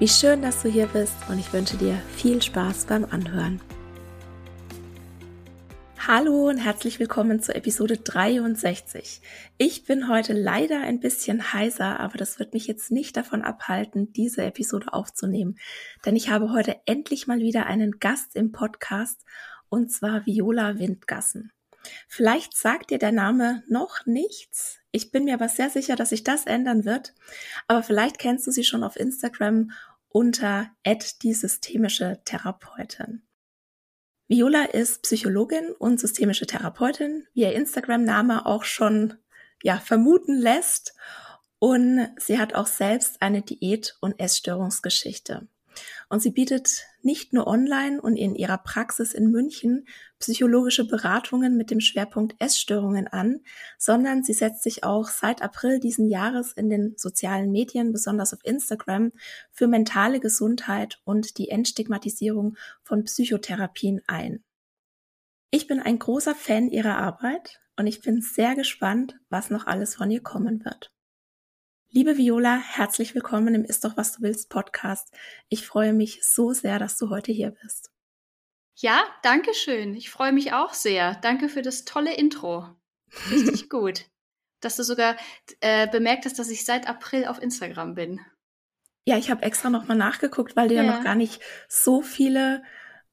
Wie schön, dass du hier bist und ich wünsche dir viel Spaß beim Anhören. Hallo und herzlich willkommen zur Episode 63. Ich bin heute leider ein bisschen heiser, aber das wird mich jetzt nicht davon abhalten, diese Episode aufzunehmen, denn ich habe heute endlich mal wieder einen Gast im Podcast und zwar Viola Windgassen. Vielleicht sagt dir der Name noch nichts. Ich bin mir aber sehr sicher, dass sich das ändern wird. Aber vielleicht kennst du sie schon auf Instagram unter die systemische Therapeutin. Viola ist Psychologin und systemische Therapeutin, wie ihr Instagram-Name auch schon ja, vermuten lässt. Und sie hat auch selbst eine Diät- und Essstörungsgeschichte. Und sie bietet nicht nur online und in ihrer Praxis in München psychologische Beratungen mit dem Schwerpunkt Essstörungen an, sondern sie setzt sich auch seit April diesen Jahres in den sozialen Medien, besonders auf Instagram, für mentale Gesundheit und die Entstigmatisierung von Psychotherapien ein. Ich bin ein großer Fan ihrer Arbeit und ich bin sehr gespannt, was noch alles von ihr kommen wird. Liebe Viola, herzlich willkommen im Ist doch was du willst Podcast. Ich freue mich so sehr, dass du heute hier bist. Ja, danke schön. Ich freue mich auch sehr. Danke für das tolle Intro. Richtig gut. Dass du sogar äh, bemerkt hast, dass ich seit April auf Instagram bin. Ja, ich habe extra nochmal nachgeguckt, weil du ja. ja noch gar nicht so viele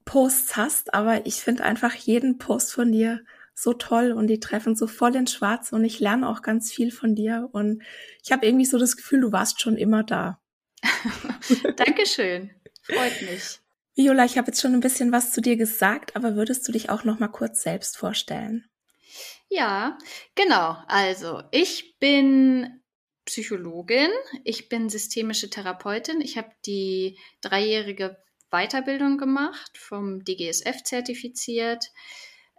Posts hast, aber ich finde einfach jeden Post von dir so toll und die treffen so voll ins Schwarz und ich lerne auch ganz viel von dir und ich habe irgendwie so das Gefühl, du warst schon immer da. Dankeschön. Freut mich. Viola, ich habe jetzt schon ein bisschen was zu dir gesagt, aber würdest du dich auch noch mal kurz selbst vorstellen? Ja, genau. Also, ich bin Psychologin, ich bin systemische Therapeutin. Ich habe die dreijährige Weiterbildung gemacht, vom DGSF zertifiziert.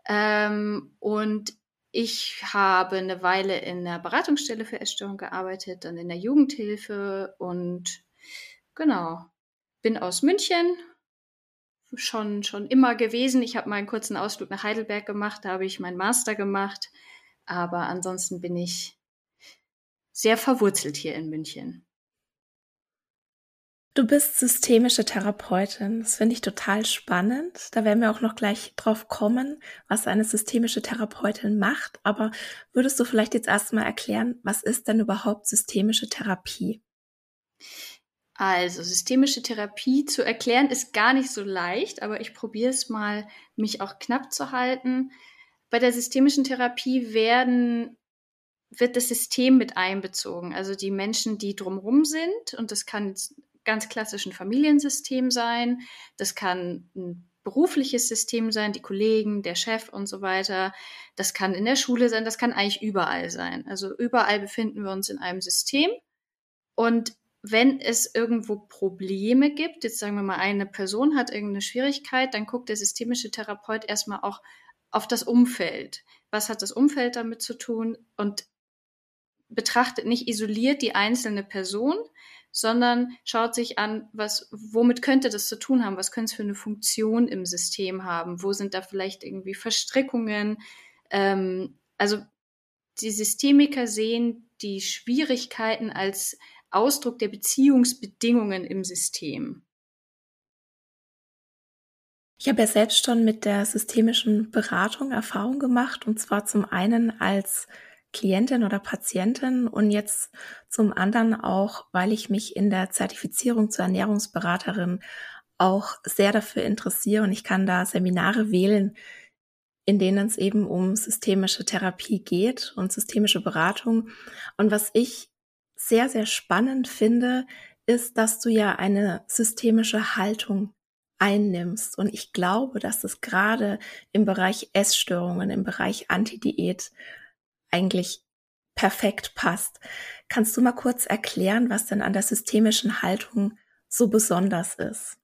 Ähm, und ich habe eine Weile in der Beratungsstelle für Essstörung gearbeitet, dann in der Jugendhilfe und genau, bin aus München, schon, schon immer gewesen. Ich habe mal einen kurzen Ausflug nach Heidelberg gemacht, da habe ich meinen Master gemacht, aber ansonsten bin ich sehr verwurzelt hier in München. Du bist systemische Therapeutin. Das finde ich total spannend. Da werden wir auch noch gleich drauf kommen, was eine systemische Therapeutin macht. Aber würdest du vielleicht jetzt erstmal erklären, was ist denn überhaupt systemische Therapie? Also, systemische Therapie zu erklären ist gar nicht so leicht, aber ich probiere es mal, mich auch knapp zu halten. Bei der systemischen Therapie werden wird das System mit einbezogen, also die Menschen, die drumherum sind. Und das kann ganz klassischen Familiensystem sein. Das kann ein berufliches System sein, die Kollegen, der Chef und so weiter. Das kann in der Schule sein, das kann eigentlich überall sein. Also überall befinden wir uns in einem System. Und wenn es irgendwo Probleme gibt, jetzt sagen wir mal, eine Person hat irgendeine Schwierigkeit, dann guckt der systemische Therapeut erstmal auch auf das Umfeld. Was hat das Umfeld damit zu tun? Und betrachtet nicht isoliert die einzelne Person, sondern schaut sich an, was, womit könnte das zu tun haben? Was könnte es für eine Funktion im System haben? Wo sind da vielleicht irgendwie Verstrickungen? Ähm, also die Systemiker sehen die Schwierigkeiten als Ausdruck der Beziehungsbedingungen im System. Ich habe ja selbst schon mit der systemischen Beratung Erfahrung gemacht und zwar zum einen als Klientin oder Patientin und jetzt zum anderen auch, weil ich mich in der Zertifizierung zur Ernährungsberaterin auch sehr dafür interessiere und ich kann da Seminare wählen, in denen es eben um systemische Therapie geht und systemische Beratung. Und was ich sehr, sehr spannend finde, ist, dass du ja eine systemische Haltung einnimmst. Und ich glaube, dass es gerade im Bereich Essstörungen, im Bereich Antidiät eigentlich perfekt passt. Kannst du mal kurz erklären, was denn an der systemischen Haltung so besonders ist?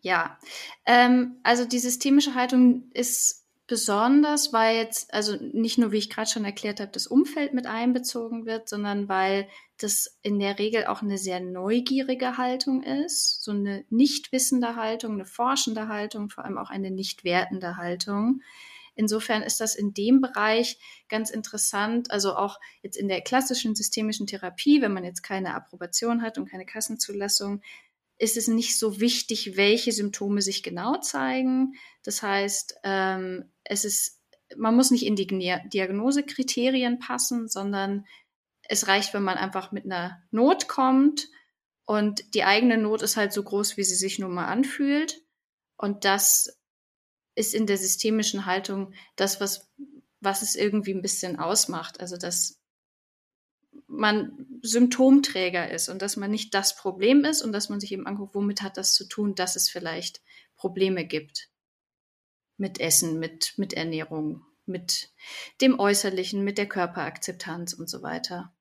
Ja, ähm, also die systemische Haltung ist besonders, weil jetzt, also nicht nur, wie ich gerade schon erklärt habe, das Umfeld mit einbezogen wird, sondern weil das in der Regel auch eine sehr neugierige Haltung ist, so eine nicht wissende Haltung, eine forschende Haltung, vor allem auch eine nicht wertende Haltung. Insofern ist das in dem Bereich ganz interessant, also auch jetzt in der klassischen systemischen Therapie, wenn man jetzt keine Approbation hat und keine Kassenzulassung, ist es nicht so wichtig, welche Symptome sich genau zeigen. Das heißt, ähm, es ist, man muss nicht in die Diagnosekriterien passen, sondern es reicht, wenn man einfach mit einer Not kommt und die eigene Not ist halt so groß, wie sie sich nun mal anfühlt. Und das ist in der systemischen Haltung das, was, was es irgendwie ein bisschen ausmacht. Also, dass man Symptomträger ist und dass man nicht das Problem ist und dass man sich eben anguckt, womit hat das zu tun, dass es vielleicht Probleme gibt. Mit Essen, mit, mit Ernährung, mit dem Äußerlichen, mit der Körperakzeptanz und so weiter.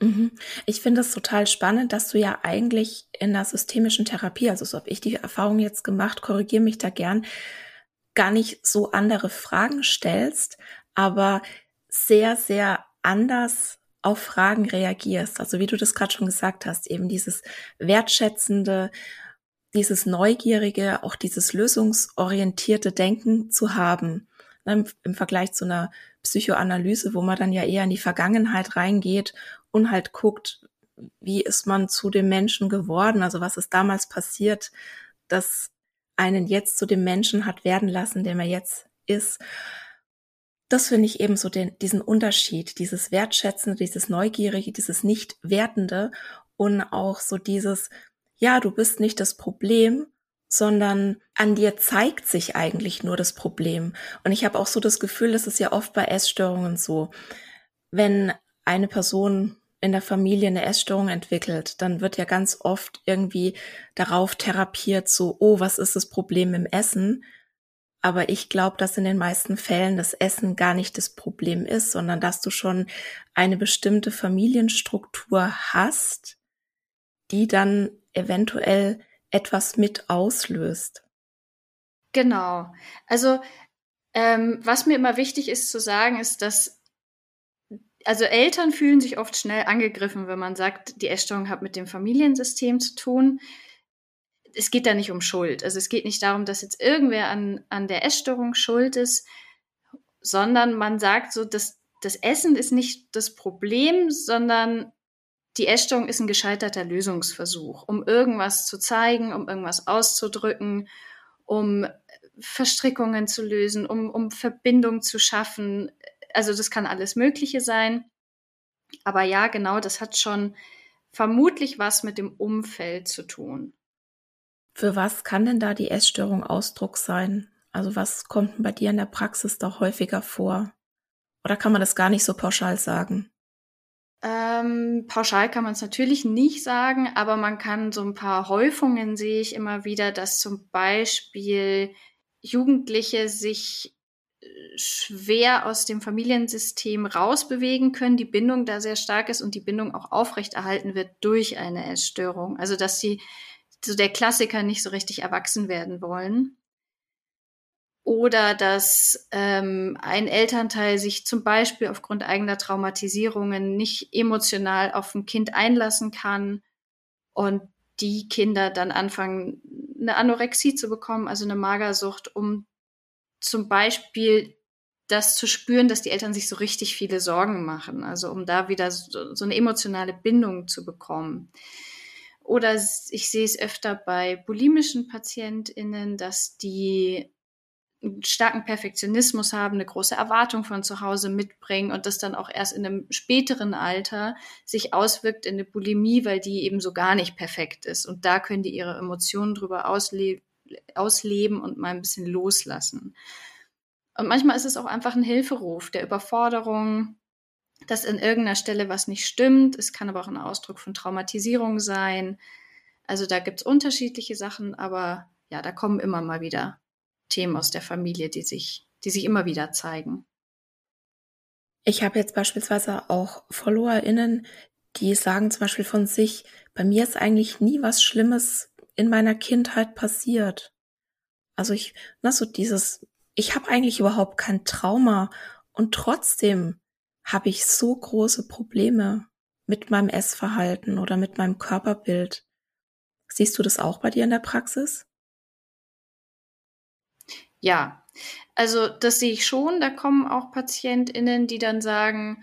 Mhm. Ich finde es total spannend, dass du ja eigentlich in der systemischen Therapie, also so habe ich die Erfahrung jetzt gemacht, korrigiere mich da gern, gar nicht so andere Fragen stellst, aber sehr, sehr anders auf Fragen reagierst. Also wie du das gerade schon gesagt hast, eben dieses wertschätzende, dieses neugierige, auch dieses lösungsorientierte Denken zu haben. Ne, Im Vergleich zu einer Psychoanalyse, wo man dann ja eher in die Vergangenheit reingeht und halt guckt, wie ist man zu dem Menschen geworden? Also was ist damals passiert, dass einen jetzt zu dem Menschen hat werden lassen, der man jetzt ist das finde ich eben so den, diesen Unterschied, dieses Wertschätzende, dieses Neugierige, dieses Nicht-Wertende und auch so dieses, ja, du bist nicht das Problem, sondern an dir zeigt sich eigentlich nur das Problem. Und ich habe auch so das Gefühl, das ist ja oft bei Essstörungen so, wenn eine Person in der Familie eine Essstörung entwickelt, dann wird ja ganz oft irgendwie darauf therapiert, so, oh, was ist das Problem im Essen? Aber ich glaube, dass in den meisten Fällen das Essen gar nicht das Problem ist, sondern dass du schon eine bestimmte Familienstruktur hast, die dann eventuell etwas mit auslöst. Genau. Also ähm, was mir immer wichtig ist zu sagen, ist, dass also Eltern fühlen sich oft schnell angegriffen, wenn man sagt, die Essstörung hat mit dem Familiensystem zu tun es geht da nicht um Schuld. Also es geht nicht darum, dass jetzt irgendwer an, an der Essstörung schuld ist, sondern man sagt so, dass das Essen ist nicht das Problem, sondern die Essstörung ist ein gescheiterter Lösungsversuch, um irgendwas zu zeigen, um irgendwas auszudrücken, um Verstrickungen zu lösen, um, um Verbindung zu schaffen. Also das kann alles Mögliche sein. Aber ja, genau, das hat schon vermutlich was mit dem Umfeld zu tun. Für was kann denn da die Essstörung Ausdruck sein? Also was kommt denn bei dir in der Praxis da häufiger vor? Oder kann man das gar nicht so pauschal sagen? Ähm, pauschal kann man es natürlich nicht sagen, aber man kann so ein paar Häufungen sehe ich immer wieder, dass zum Beispiel Jugendliche sich schwer aus dem Familiensystem rausbewegen können, die Bindung da sehr stark ist und die Bindung auch aufrechterhalten wird durch eine Essstörung. Also dass sie so der Klassiker nicht so richtig erwachsen werden wollen. Oder dass ähm, ein Elternteil sich zum Beispiel aufgrund eigener Traumatisierungen nicht emotional auf ein Kind einlassen kann und die Kinder dann anfangen, eine Anorexie zu bekommen, also eine Magersucht, um zum Beispiel das zu spüren, dass die Eltern sich so richtig viele Sorgen machen, also um da wieder so, so eine emotionale Bindung zu bekommen. Oder ich sehe es öfter bei bulimischen PatientInnen, dass die einen starken Perfektionismus haben, eine große Erwartung von zu Hause mitbringen und das dann auch erst in einem späteren Alter sich auswirkt in eine Bulimie, weil die eben so gar nicht perfekt ist. Und da können die ihre Emotionen drüber ausle ausleben und mal ein bisschen loslassen. Und manchmal ist es auch einfach ein Hilferuf der Überforderung, dass in irgendeiner Stelle was nicht stimmt. Es kann aber auch ein Ausdruck von Traumatisierung sein. Also da gibt es unterschiedliche Sachen, aber ja, da kommen immer mal wieder Themen aus der Familie, die sich, die sich immer wieder zeigen. Ich habe jetzt beispielsweise auch FollowerInnen, die sagen zum Beispiel von sich, bei mir ist eigentlich nie was Schlimmes in meiner Kindheit passiert. Also ich, na, so dieses, ich habe eigentlich überhaupt kein Trauma und trotzdem habe ich so große Probleme mit meinem Essverhalten oder mit meinem Körperbild. Siehst du das auch bei dir in der Praxis? Ja, also das sehe ich schon. Da kommen auch PatientInnen, die dann sagen,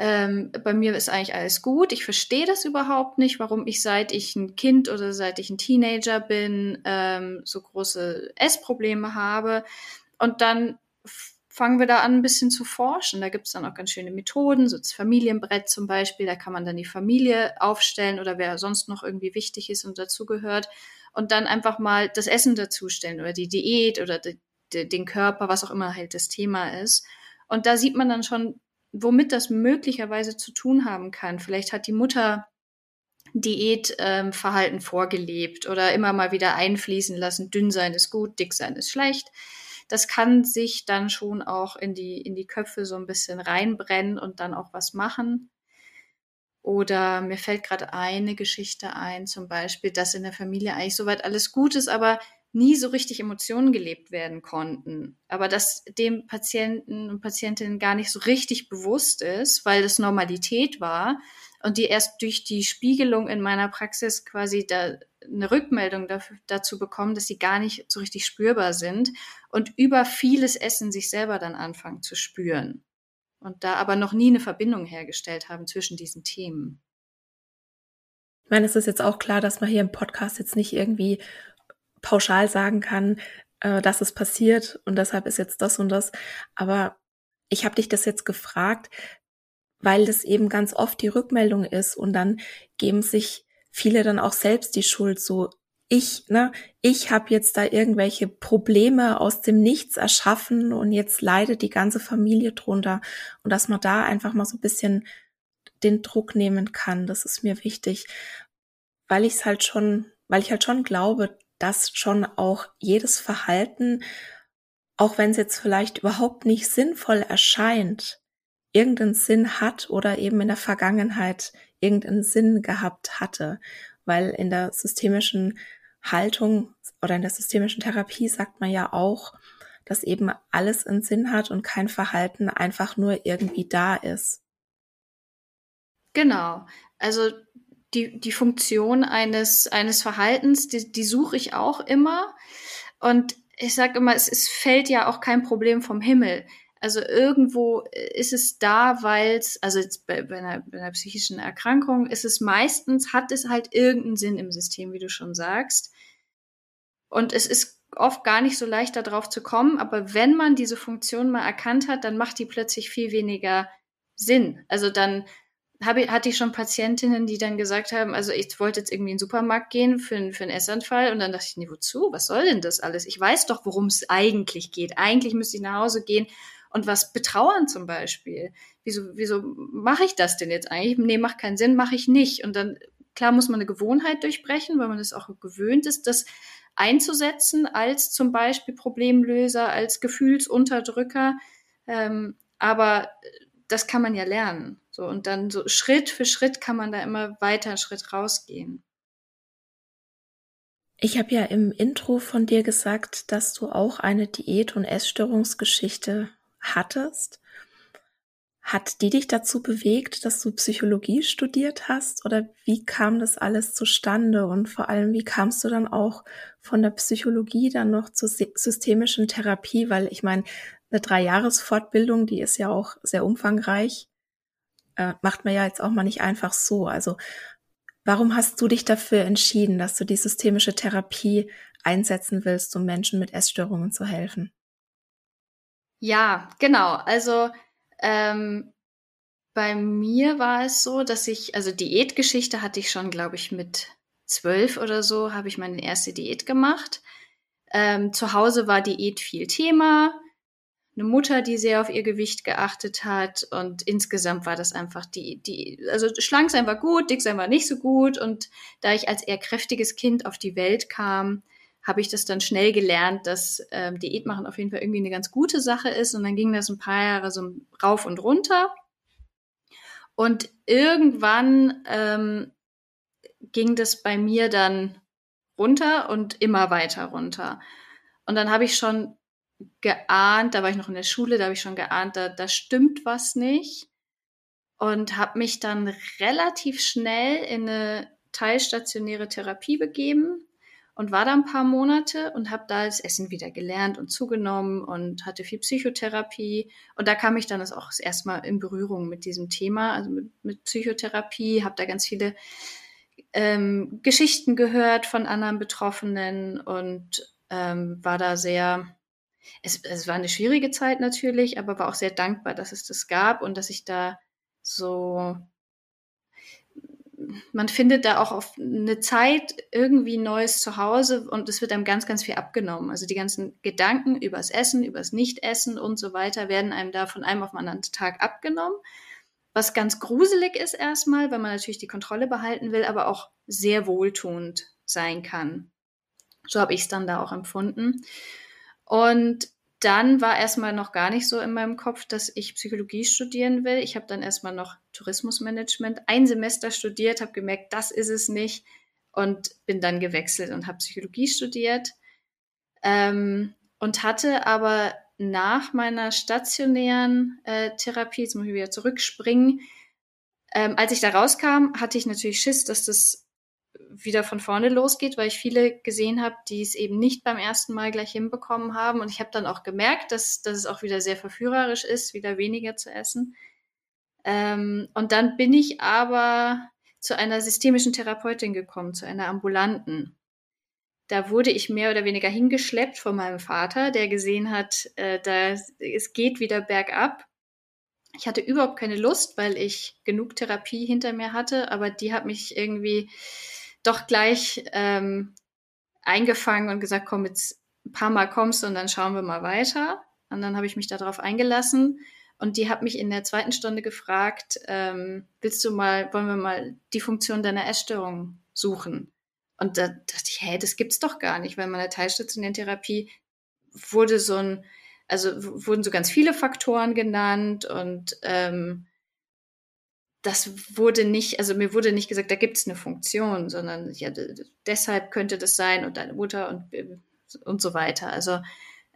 ähm, bei mir ist eigentlich alles gut. Ich verstehe das überhaupt nicht, warum ich seit ich ein Kind oder seit ich ein Teenager bin, ähm, so große Essprobleme habe. Und dann fangen wir da an, ein bisschen zu forschen. Da gibt es dann auch ganz schöne Methoden, so das Familienbrett zum Beispiel. Da kann man dann die Familie aufstellen oder wer sonst noch irgendwie wichtig ist und dazugehört. Und dann einfach mal das Essen dazustellen oder die Diät oder die, den Körper, was auch immer halt das Thema ist. Und da sieht man dann schon, womit das möglicherweise zu tun haben kann. Vielleicht hat die Mutter Diätverhalten ähm, vorgelebt oder immer mal wieder einfließen lassen, dünn sein ist gut, dick sein ist schlecht. Das kann sich dann schon auch in die, in die Köpfe so ein bisschen reinbrennen und dann auch was machen. Oder mir fällt gerade eine Geschichte ein, zum Beispiel, dass in der Familie eigentlich soweit alles gut ist, aber nie so richtig Emotionen gelebt werden konnten. Aber dass dem Patienten und Patientinnen gar nicht so richtig bewusst ist, weil das Normalität war und die erst durch die Spiegelung in meiner Praxis quasi da eine Rückmeldung dafür, dazu bekommen, dass sie gar nicht so richtig spürbar sind und über vieles Essen sich selber dann anfangen zu spüren. Und da aber noch nie eine Verbindung hergestellt haben zwischen diesen Themen. Ich meine, es ist jetzt auch klar, dass man hier im Podcast jetzt nicht irgendwie pauschal sagen kann, äh, dass es passiert und deshalb ist jetzt das und das. Aber ich habe dich das jetzt gefragt, weil das eben ganz oft die Rückmeldung ist und dann geben sich viele dann auch selbst die Schuld so ich, ne, ich habe jetzt da irgendwelche Probleme aus dem Nichts erschaffen und jetzt leidet die ganze Familie drunter und dass man da einfach mal so ein bisschen den Druck nehmen kann, das ist mir wichtig, weil ich es halt schon, weil ich halt schon glaube, dass schon auch jedes Verhalten, auch wenn es jetzt vielleicht überhaupt nicht sinnvoll erscheint, irgendeinen Sinn hat oder eben in der Vergangenheit irgendeinen Sinn gehabt hatte. Weil in der systemischen Haltung oder in der systemischen Therapie sagt man ja auch, dass eben alles einen Sinn hat und kein Verhalten einfach nur irgendwie da ist. Genau. Also die, die Funktion eines, eines Verhaltens, die, die suche ich auch immer. Und ich sage immer, es, es fällt ja auch kein Problem vom Himmel. Also irgendwo ist es da, weil es, also bei, bei, einer, bei einer psychischen Erkrankung ist es meistens, hat es halt irgendeinen Sinn im System, wie du schon sagst. Und es ist oft gar nicht so leicht darauf zu kommen, aber wenn man diese Funktion mal erkannt hat, dann macht die plötzlich viel weniger Sinn. Also dann habe, hatte ich schon Patientinnen, die dann gesagt haben, also ich wollte jetzt irgendwie in den Supermarkt gehen für, für einen Essanfall und dann dachte ich, nee, wozu? Was soll denn das alles? Ich weiß doch, worum es eigentlich geht. Eigentlich müsste ich nach Hause gehen und was betrauern zum Beispiel. Wieso, wieso mache ich das denn jetzt eigentlich? Nee, macht keinen Sinn, mache ich nicht. Und dann, klar muss man eine Gewohnheit durchbrechen, weil man es auch gewöhnt ist, das einzusetzen als zum Beispiel Problemlöser, als Gefühlsunterdrücker. Ähm, aber das kann man ja lernen. So, und dann so Schritt für Schritt kann man da immer weiter einen Schritt rausgehen. Ich habe ja im Intro von dir gesagt, dass du auch eine Diät- und Essstörungsgeschichte hattest. Hat die dich dazu bewegt, dass du Psychologie studiert hast? Oder wie kam das alles zustande? Und vor allem, wie kamst du dann auch von der Psychologie dann noch zur systemischen Therapie? Weil ich meine, eine Dreijahresfortbildung, die ist ja auch sehr umfangreich äh, macht man ja jetzt auch mal nicht einfach so. Also warum hast du dich dafür entschieden, dass du die systemische Therapie einsetzen willst, um Menschen mit Essstörungen zu helfen? Ja, genau. Also ähm, bei mir war es so, dass ich, also Diätgeschichte hatte ich schon, glaube ich, mit zwölf oder so, habe ich meine erste Diät gemacht. Ähm, zu Hause war Diät viel Thema. Eine Mutter, die sehr auf ihr Gewicht geachtet hat und insgesamt war das einfach die, die, also schlank sein war gut, dick sein war nicht so gut und da ich als eher kräftiges Kind auf die Welt kam, habe ich das dann schnell gelernt, dass ähm, Diät machen auf jeden Fall irgendwie eine ganz gute Sache ist. Und dann ging das ein paar Jahre so rauf und runter. Und irgendwann ähm, ging das bei mir dann runter und immer weiter runter. Und dann habe ich schon geahnt, da war ich noch in der Schule, da habe ich schon geahnt, da, da stimmt was nicht. Und habe mich dann relativ schnell in eine teilstationäre Therapie begeben und war da ein paar Monate und habe da das Essen wieder gelernt und zugenommen und hatte viel Psychotherapie. Und da kam ich dann das auch erstmal in Berührung mit diesem Thema, also mit, mit Psychotherapie, habe da ganz viele ähm, Geschichten gehört von anderen Betroffenen und ähm, war da sehr, es, es war eine schwierige Zeit natürlich, aber war auch sehr dankbar, dass es das gab und dass ich da so man findet da auch auf eine Zeit irgendwie neues Zuhause und es wird einem ganz, ganz viel abgenommen. Also die ganzen Gedanken übers Essen, übers Nichtessen und so weiter werden einem da von einem auf den anderen Tag abgenommen. Was ganz gruselig ist erstmal, weil man natürlich die Kontrolle behalten will, aber auch sehr wohltuend sein kann. So habe ich es dann da auch empfunden. Und dann war erstmal noch gar nicht so in meinem Kopf, dass ich Psychologie studieren will. Ich habe dann erstmal noch Tourismusmanagement ein Semester studiert, habe gemerkt, das ist es nicht und bin dann gewechselt und habe Psychologie studiert ähm, und hatte aber nach meiner stationären äh, Therapie, jetzt muss ich wieder zurückspringen, ähm, als ich da rauskam, hatte ich natürlich Schiss, dass das wieder von vorne losgeht, weil ich viele gesehen habe, die es eben nicht beim ersten Mal gleich hinbekommen haben. Und ich habe dann auch gemerkt, dass, dass es auch wieder sehr verführerisch ist, wieder weniger zu essen. Ähm, und dann bin ich aber zu einer systemischen Therapeutin gekommen, zu einer ambulanten. Da wurde ich mehr oder weniger hingeschleppt von meinem Vater, der gesehen hat, äh, da, es geht wieder bergab. Ich hatte überhaupt keine Lust, weil ich genug Therapie hinter mir hatte, aber die hat mich irgendwie doch gleich ähm, eingefangen und gesagt, komm, jetzt ein paar Mal kommst du und dann schauen wir mal weiter. Und dann habe ich mich darauf eingelassen. Und die hat mich in der zweiten Stunde gefragt, ähm, willst du mal, wollen wir mal die Funktion deiner Essstörung suchen? Und da dachte ich, hä, das gibt's doch gar nicht, weil in meiner teilstationären Therapie wurde so ein, also wurden so ganz viele Faktoren genannt und ähm, das wurde nicht, also mir wurde nicht gesagt, da gibt es eine Funktion, sondern ja, deshalb könnte das sein und deine Mutter und, und so weiter. Also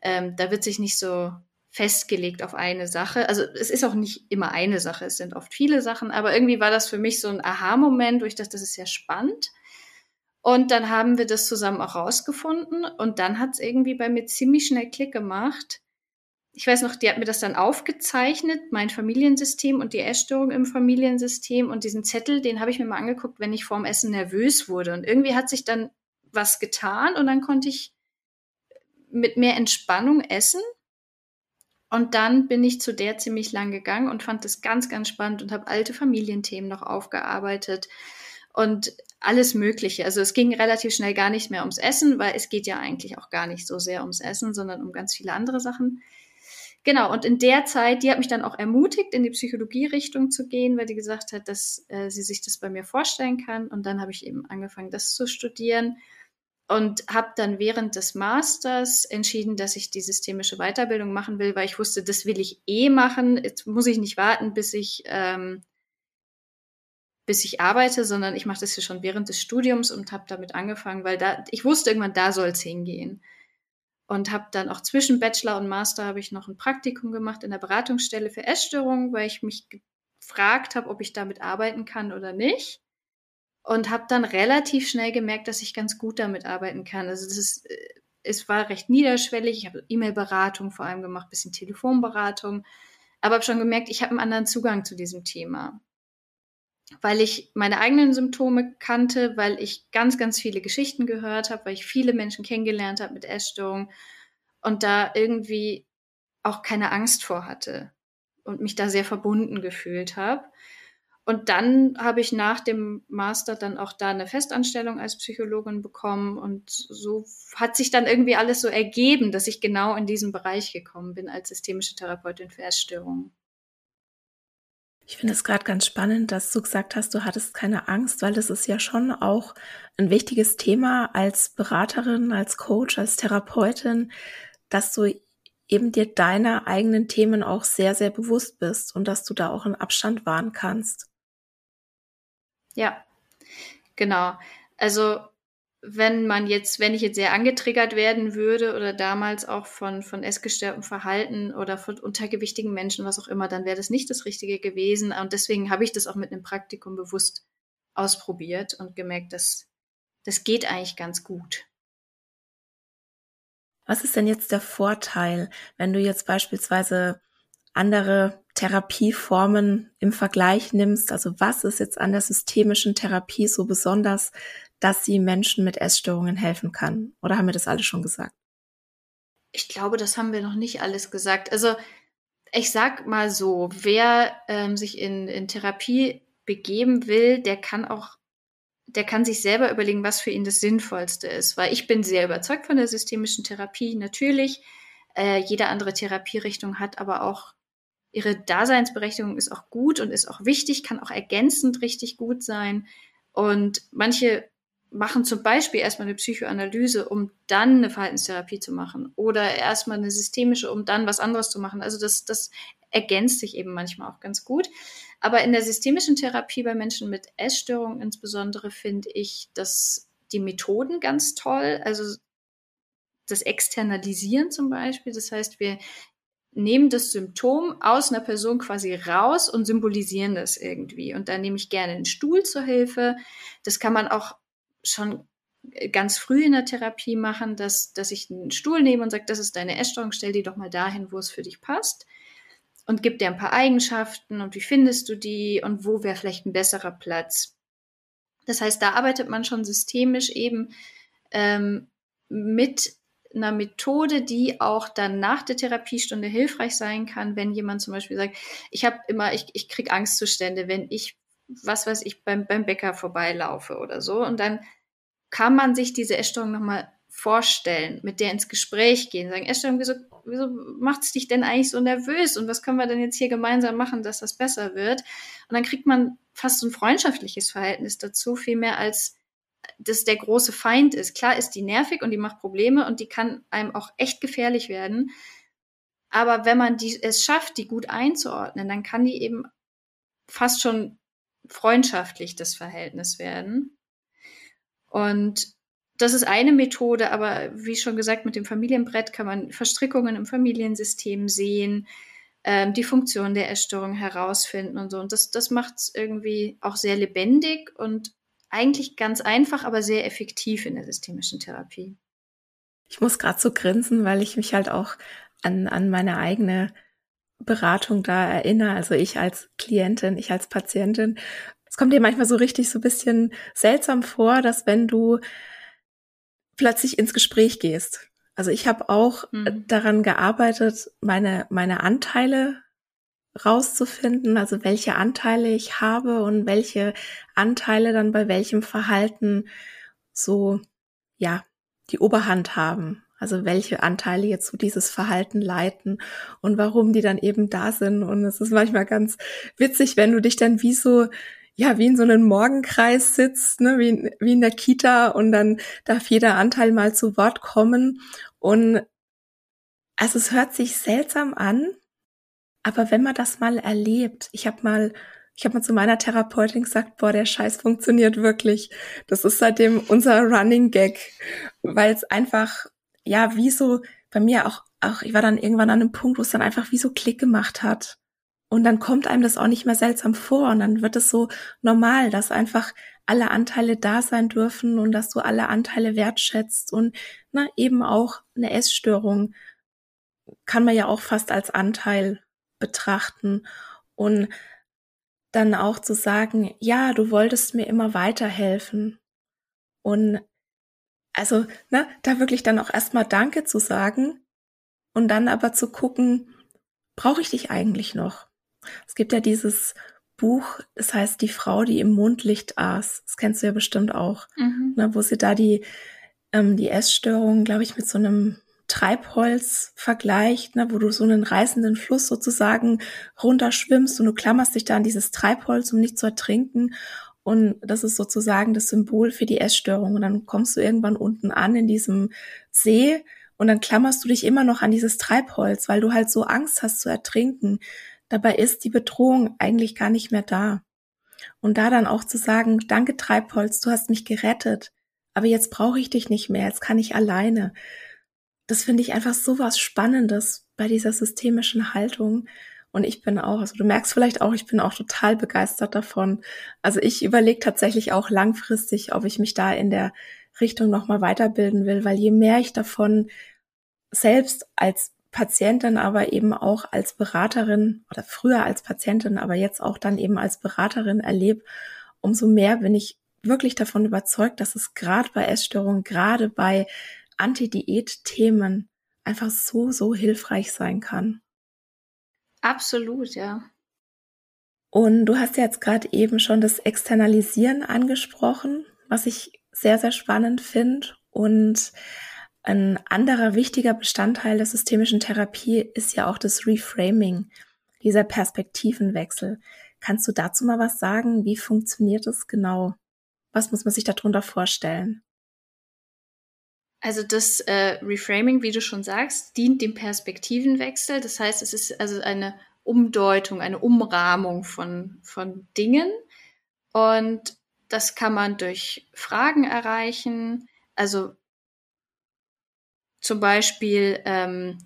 ähm, da wird sich nicht so festgelegt auf eine Sache. Also es ist auch nicht immer eine Sache, es sind oft viele Sachen, aber irgendwie war das für mich so ein Aha-Moment, wo ich dachte, das ist ja spannend. Und dann haben wir das zusammen auch rausgefunden und dann hat es irgendwie bei mir ziemlich schnell Klick gemacht, ich weiß noch, die hat mir das dann aufgezeichnet, mein Familiensystem und die Essstörung im Familiensystem und diesen Zettel, den habe ich mir mal angeguckt, wenn ich vorm Essen nervös wurde. Und irgendwie hat sich dann was getan und dann konnte ich mit mehr Entspannung essen. Und dann bin ich zu der ziemlich lang gegangen und fand das ganz, ganz spannend und habe alte Familienthemen noch aufgearbeitet und alles Mögliche. Also es ging relativ schnell gar nicht mehr ums Essen, weil es geht ja eigentlich auch gar nicht so sehr ums Essen, sondern um ganz viele andere Sachen. Genau, und in der Zeit, die hat mich dann auch ermutigt, in die Psychologie-Richtung zu gehen, weil die gesagt hat, dass äh, sie sich das bei mir vorstellen kann. Und dann habe ich eben angefangen, das zu studieren und habe dann während des Masters entschieden, dass ich die systemische Weiterbildung machen will, weil ich wusste, das will ich eh machen. Jetzt muss ich nicht warten, bis ich ähm, bis ich arbeite, sondern ich mache das ja schon während des Studiums und habe damit angefangen, weil da ich wusste irgendwann, da soll es hingehen und habe dann auch zwischen Bachelor und Master habe ich noch ein Praktikum gemacht in der Beratungsstelle für Essstörungen, weil ich mich gefragt habe, ob ich damit arbeiten kann oder nicht. Und habe dann relativ schnell gemerkt, dass ich ganz gut damit arbeiten kann. Also das ist, äh, es war recht niederschwellig. Ich habe E-Mail-Beratung vor allem gemacht, bisschen Telefonberatung, aber habe schon gemerkt, ich habe einen anderen Zugang zu diesem Thema weil ich meine eigenen Symptome kannte, weil ich ganz, ganz viele Geschichten gehört habe, weil ich viele Menschen kennengelernt habe mit Essstörungen und da irgendwie auch keine Angst vor hatte und mich da sehr verbunden gefühlt habe. Und dann habe ich nach dem Master dann auch da eine Festanstellung als Psychologin bekommen. Und so hat sich dann irgendwie alles so ergeben, dass ich genau in diesen Bereich gekommen bin als systemische Therapeutin für Essstörungen. Ich finde es gerade ganz spannend, dass du gesagt hast, du hattest keine Angst, weil das ist ja schon auch ein wichtiges Thema als Beraterin, als Coach, als Therapeutin, dass du eben dir deiner eigenen Themen auch sehr, sehr bewusst bist und dass du da auch einen Abstand wahren kannst. Ja, genau. Also wenn man jetzt, wenn ich jetzt sehr angetriggert werden würde oder damals auch von, von essgestörtem Verhalten oder von untergewichtigen Menschen, was auch immer, dann wäre das nicht das Richtige gewesen. Und deswegen habe ich das auch mit einem Praktikum bewusst ausprobiert und gemerkt, dass das geht eigentlich ganz gut. Was ist denn jetzt der Vorteil, wenn du jetzt beispielsweise andere Therapieformen im Vergleich nimmst? Also was ist jetzt an der systemischen Therapie so besonders, dass sie Menschen mit Essstörungen helfen kann? Oder haben wir das alles schon gesagt? Ich glaube, das haben wir noch nicht alles gesagt. Also ich sag mal so, wer ähm, sich in, in Therapie begeben will, der kann auch, der kann sich selber überlegen, was für ihn das Sinnvollste ist. Weil ich bin sehr überzeugt von der systemischen Therapie, natürlich. Äh, jede andere Therapierichtung hat aber auch ihre Daseinsberechtigung ist auch gut und ist auch wichtig, kann auch ergänzend richtig gut sein. Und manche machen zum Beispiel erstmal eine Psychoanalyse, um dann eine Verhaltenstherapie zu machen oder erstmal eine systemische, um dann was anderes zu machen. Also das, das ergänzt sich eben manchmal auch ganz gut. Aber in der systemischen Therapie bei Menschen mit Essstörungen insbesondere finde ich, dass die Methoden ganz toll, also das Externalisieren zum Beispiel. Das heißt, wir nehmen das Symptom aus einer Person quasi raus und symbolisieren das irgendwie. Und da nehme ich gerne einen Stuhl zur Hilfe. Das kann man auch schon ganz früh in der Therapie machen, dass, dass ich einen Stuhl nehme und sage, das ist deine Essstörung, stell die doch mal dahin, wo es für dich passt. Und gib dir ein paar Eigenschaften und wie findest du die und wo wäre vielleicht ein besserer Platz. Das heißt, da arbeitet man schon systemisch eben ähm, mit einer Methode, die auch dann nach der Therapiestunde hilfreich sein kann, wenn jemand zum Beispiel sagt, ich habe immer, ich, ich kriege Angstzustände, wenn ich, was weiß ich, beim, beim Bäcker vorbeilaufe oder so. Und dann kann man sich diese Essstörung nochmal vorstellen, mit der ins Gespräch gehen, sagen, Essstörung, wieso, wieso macht es dich denn eigentlich so nervös und was können wir denn jetzt hier gemeinsam machen, dass das besser wird? Und dann kriegt man fast so ein freundschaftliches Verhältnis dazu, viel mehr als das der große Feind ist. Klar ist die nervig und die macht Probleme und die kann einem auch echt gefährlich werden. Aber wenn man die, es schafft, die gut einzuordnen, dann kann die eben fast schon freundschaftlich das Verhältnis werden. Und das ist eine Methode, aber wie schon gesagt, mit dem Familienbrett kann man Verstrickungen im Familiensystem sehen, ähm, die Funktion der Essstörung herausfinden und so. Und das, das macht es irgendwie auch sehr lebendig und eigentlich ganz einfach, aber sehr effektiv in der systemischen Therapie. Ich muss gerade so grinsen, weil ich mich halt auch an, an meine eigene Beratung da erinnere. Also ich als Klientin, ich als Patientin. Es kommt dir manchmal so richtig so ein bisschen seltsam vor, dass wenn du plötzlich ins Gespräch gehst. Also ich habe auch mhm. daran gearbeitet, meine, meine Anteile rauszufinden, also welche Anteile ich habe und welche Anteile dann bei welchem Verhalten so, ja, die Oberhand haben. Also welche Anteile jetzt so dieses Verhalten leiten und warum die dann eben da sind. Und es ist manchmal ganz witzig, wenn du dich dann wie so, ja, wie in so einem Morgenkreis sitzt, ne, wie, in, wie in der Kita und dann darf jeder Anteil mal zu Wort kommen. Und also es hört sich seltsam an, aber wenn man das mal erlebt, ich habe mal, ich habe mal zu meiner Therapeutin gesagt, boah, der Scheiß funktioniert wirklich. Das ist seitdem unser Running Gag, weil es einfach, ja, wie so bei mir auch, auch, ich war dann irgendwann an einem Punkt, wo es dann einfach wie so Klick gemacht hat. Und dann kommt einem das auch nicht mehr seltsam vor und dann wird es so normal, dass einfach alle Anteile da sein dürfen und dass du alle Anteile wertschätzt und na, eben auch eine Essstörung kann man ja auch fast als Anteil betrachten und dann auch zu sagen, ja, du wolltest mir immer weiterhelfen. Und also, ne, da wirklich dann auch erstmal Danke zu sagen und dann aber zu gucken, brauche ich dich eigentlich noch? Es gibt ja dieses Buch, das heißt Die Frau, die im Mondlicht aß. Das kennst du ja bestimmt auch. Mhm. Ne, wo sie da die, ähm, die Essstörung, glaube ich, mit so einem Treibholz vergleicht, ne, wo du so einen reißenden Fluss sozusagen runterschwimmst und du klammerst dich da an dieses Treibholz, um nicht zu ertrinken. Und das ist sozusagen das Symbol für die Essstörung. Und dann kommst du irgendwann unten an in diesem See und dann klammerst du dich immer noch an dieses Treibholz, weil du halt so Angst hast zu ertrinken. Dabei ist die Bedrohung eigentlich gar nicht mehr da. Und da dann auch zu sagen, danke Treibholz, du hast mich gerettet, aber jetzt brauche ich dich nicht mehr, jetzt kann ich alleine. Das finde ich einfach so was Spannendes bei dieser systemischen Haltung. Und ich bin auch, also du merkst vielleicht auch, ich bin auch total begeistert davon. Also ich überlege tatsächlich auch langfristig, ob ich mich da in der Richtung nochmal weiterbilden will, weil je mehr ich davon selbst als Patientin, aber eben auch als Beraterin oder früher als Patientin, aber jetzt auch dann eben als Beraterin erlebe, umso mehr bin ich wirklich davon überzeugt, dass es gerade bei Essstörungen, gerade bei Anti-Diät-Themen einfach so, so hilfreich sein kann. Absolut, ja. Und du hast ja jetzt gerade eben schon das Externalisieren angesprochen, was ich sehr, sehr spannend finde. Und ein anderer wichtiger Bestandteil der systemischen Therapie ist ja auch das Reframing, dieser Perspektivenwechsel. Kannst du dazu mal was sagen? Wie funktioniert es genau? Was muss man sich darunter vorstellen? Also das äh, Reframing, wie du schon sagst, dient dem Perspektivenwechsel. Das heißt, es ist also eine Umdeutung, eine Umrahmung von, von Dingen. Und das kann man durch Fragen erreichen. Also zum Beispiel, ähm,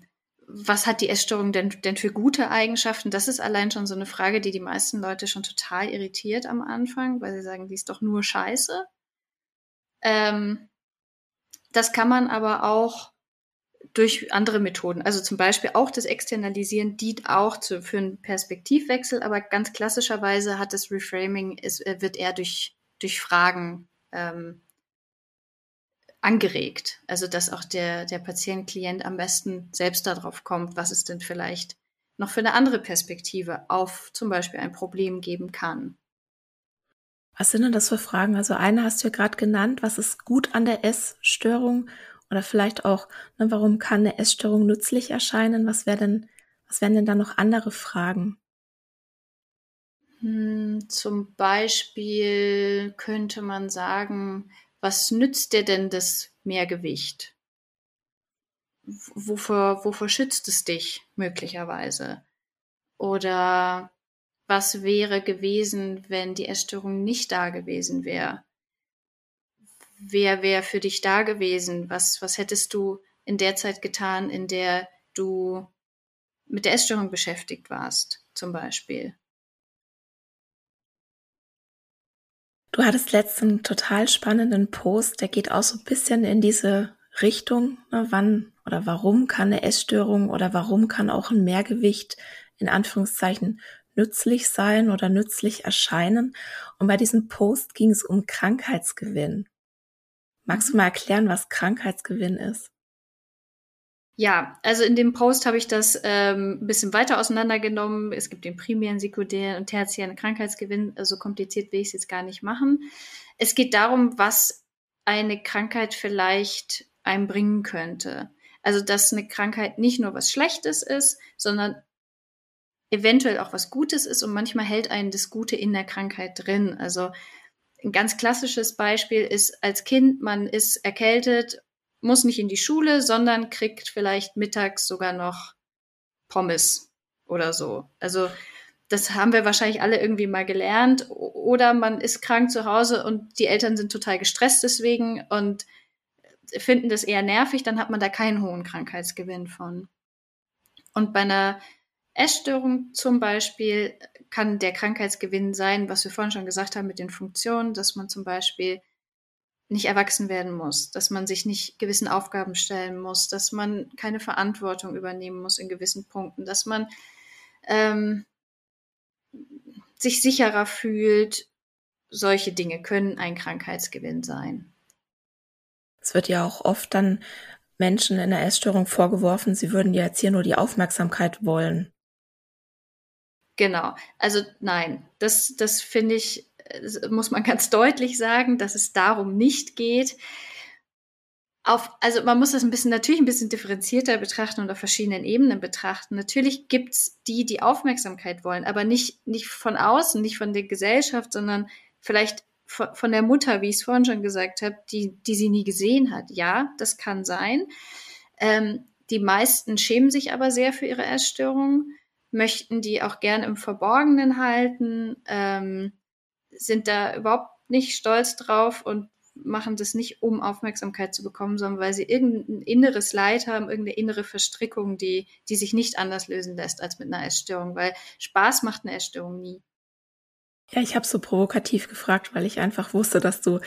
was hat die Essstörung denn, denn für gute Eigenschaften? Das ist allein schon so eine Frage, die die meisten Leute schon total irritiert am Anfang, weil sie sagen, die ist doch nur Scheiße. Ähm, das kann man aber auch durch andere Methoden. Also zum Beispiel auch das Externalisieren dient auch zu, für einen Perspektivwechsel, aber ganz klassischerweise hat das Reframing, ist, äh, wird eher durch, durch Fragen ähm, angeregt. Also dass auch der, der Patient, Klient am besten selbst darauf kommt, was es denn vielleicht noch für eine andere Perspektive auf zum Beispiel ein Problem geben kann. Was sind denn das für Fragen? Also eine hast du ja gerade genannt, was ist gut an der Essstörung? Oder vielleicht auch, ne, warum kann eine Essstörung nützlich erscheinen? Was wäre denn, was wären denn da noch andere Fragen? Hm, zum Beispiel könnte man sagen, was nützt dir denn das Mehrgewicht? Wofür, wofür schützt es dich möglicherweise? Oder was wäre gewesen, wenn die Essstörung nicht da gewesen wäre? Wer wäre für dich da gewesen? Was, was hättest du in der Zeit getan, in der du mit der Essstörung beschäftigt warst, zum Beispiel? Du hattest letzten total spannenden Post, der geht auch so ein bisschen in diese Richtung, ne, wann oder warum kann eine Essstörung oder warum kann auch ein Mehrgewicht in Anführungszeichen nützlich sein oder nützlich erscheinen. Und bei diesem Post ging es um Krankheitsgewinn. Magst du mhm. mal erklären, was Krankheitsgewinn ist? Ja, also in dem Post habe ich das ähm, ein bisschen weiter auseinandergenommen. Es gibt den primären, sekundären und tertiären Krankheitsgewinn. So also kompliziert will ich es jetzt gar nicht machen. Es geht darum, was eine Krankheit vielleicht einem bringen könnte. Also, dass eine Krankheit nicht nur was Schlechtes ist, sondern eventuell auch was Gutes ist und manchmal hält einen das Gute in der Krankheit drin. Also ein ganz klassisches Beispiel ist als Kind, man ist erkältet muss nicht in die Schule, sondern kriegt vielleicht mittags sogar noch Pommes oder so. Also das haben wir wahrscheinlich alle irgendwie mal gelernt. Oder man ist krank zu Hause und die Eltern sind total gestresst deswegen und finden das eher nervig, dann hat man da keinen hohen Krankheitsgewinn von. Und bei einer Essstörung zum Beispiel kann der Krankheitsgewinn sein, was wir vorhin schon gesagt haben mit den Funktionen, dass man zum Beispiel nicht erwachsen werden muss, dass man sich nicht gewissen Aufgaben stellen muss, dass man keine Verantwortung übernehmen muss in gewissen Punkten, dass man ähm, sich sicherer fühlt. Solche Dinge können ein Krankheitsgewinn sein. Es wird ja auch oft dann Menschen in der Essstörung vorgeworfen, sie würden ja jetzt hier nur die Aufmerksamkeit wollen. Genau. Also nein, das, das finde ich, muss man ganz deutlich sagen, dass es darum nicht geht. Auf, also man muss das ein bisschen natürlich ein bisschen differenzierter betrachten und auf verschiedenen Ebenen betrachten. Natürlich gibt's die, die Aufmerksamkeit wollen, aber nicht, nicht von außen, nicht von der Gesellschaft, sondern vielleicht von, von der Mutter, wie ich es vorhin schon gesagt habe, die, die sie nie gesehen hat. Ja, das kann sein. Ähm, die meisten schämen sich aber sehr für ihre Essstörungen möchten die auch gern im Verborgenen halten, ähm, sind da überhaupt nicht stolz drauf und machen das nicht, um Aufmerksamkeit zu bekommen, sondern weil sie irgendein inneres Leid haben, irgendeine innere Verstrickung, die, die sich nicht anders lösen lässt als mit einer Essstörung, weil Spaß macht eine Essstörung nie. Ja, ich habe so provokativ gefragt, weil ich einfach wusste, dass du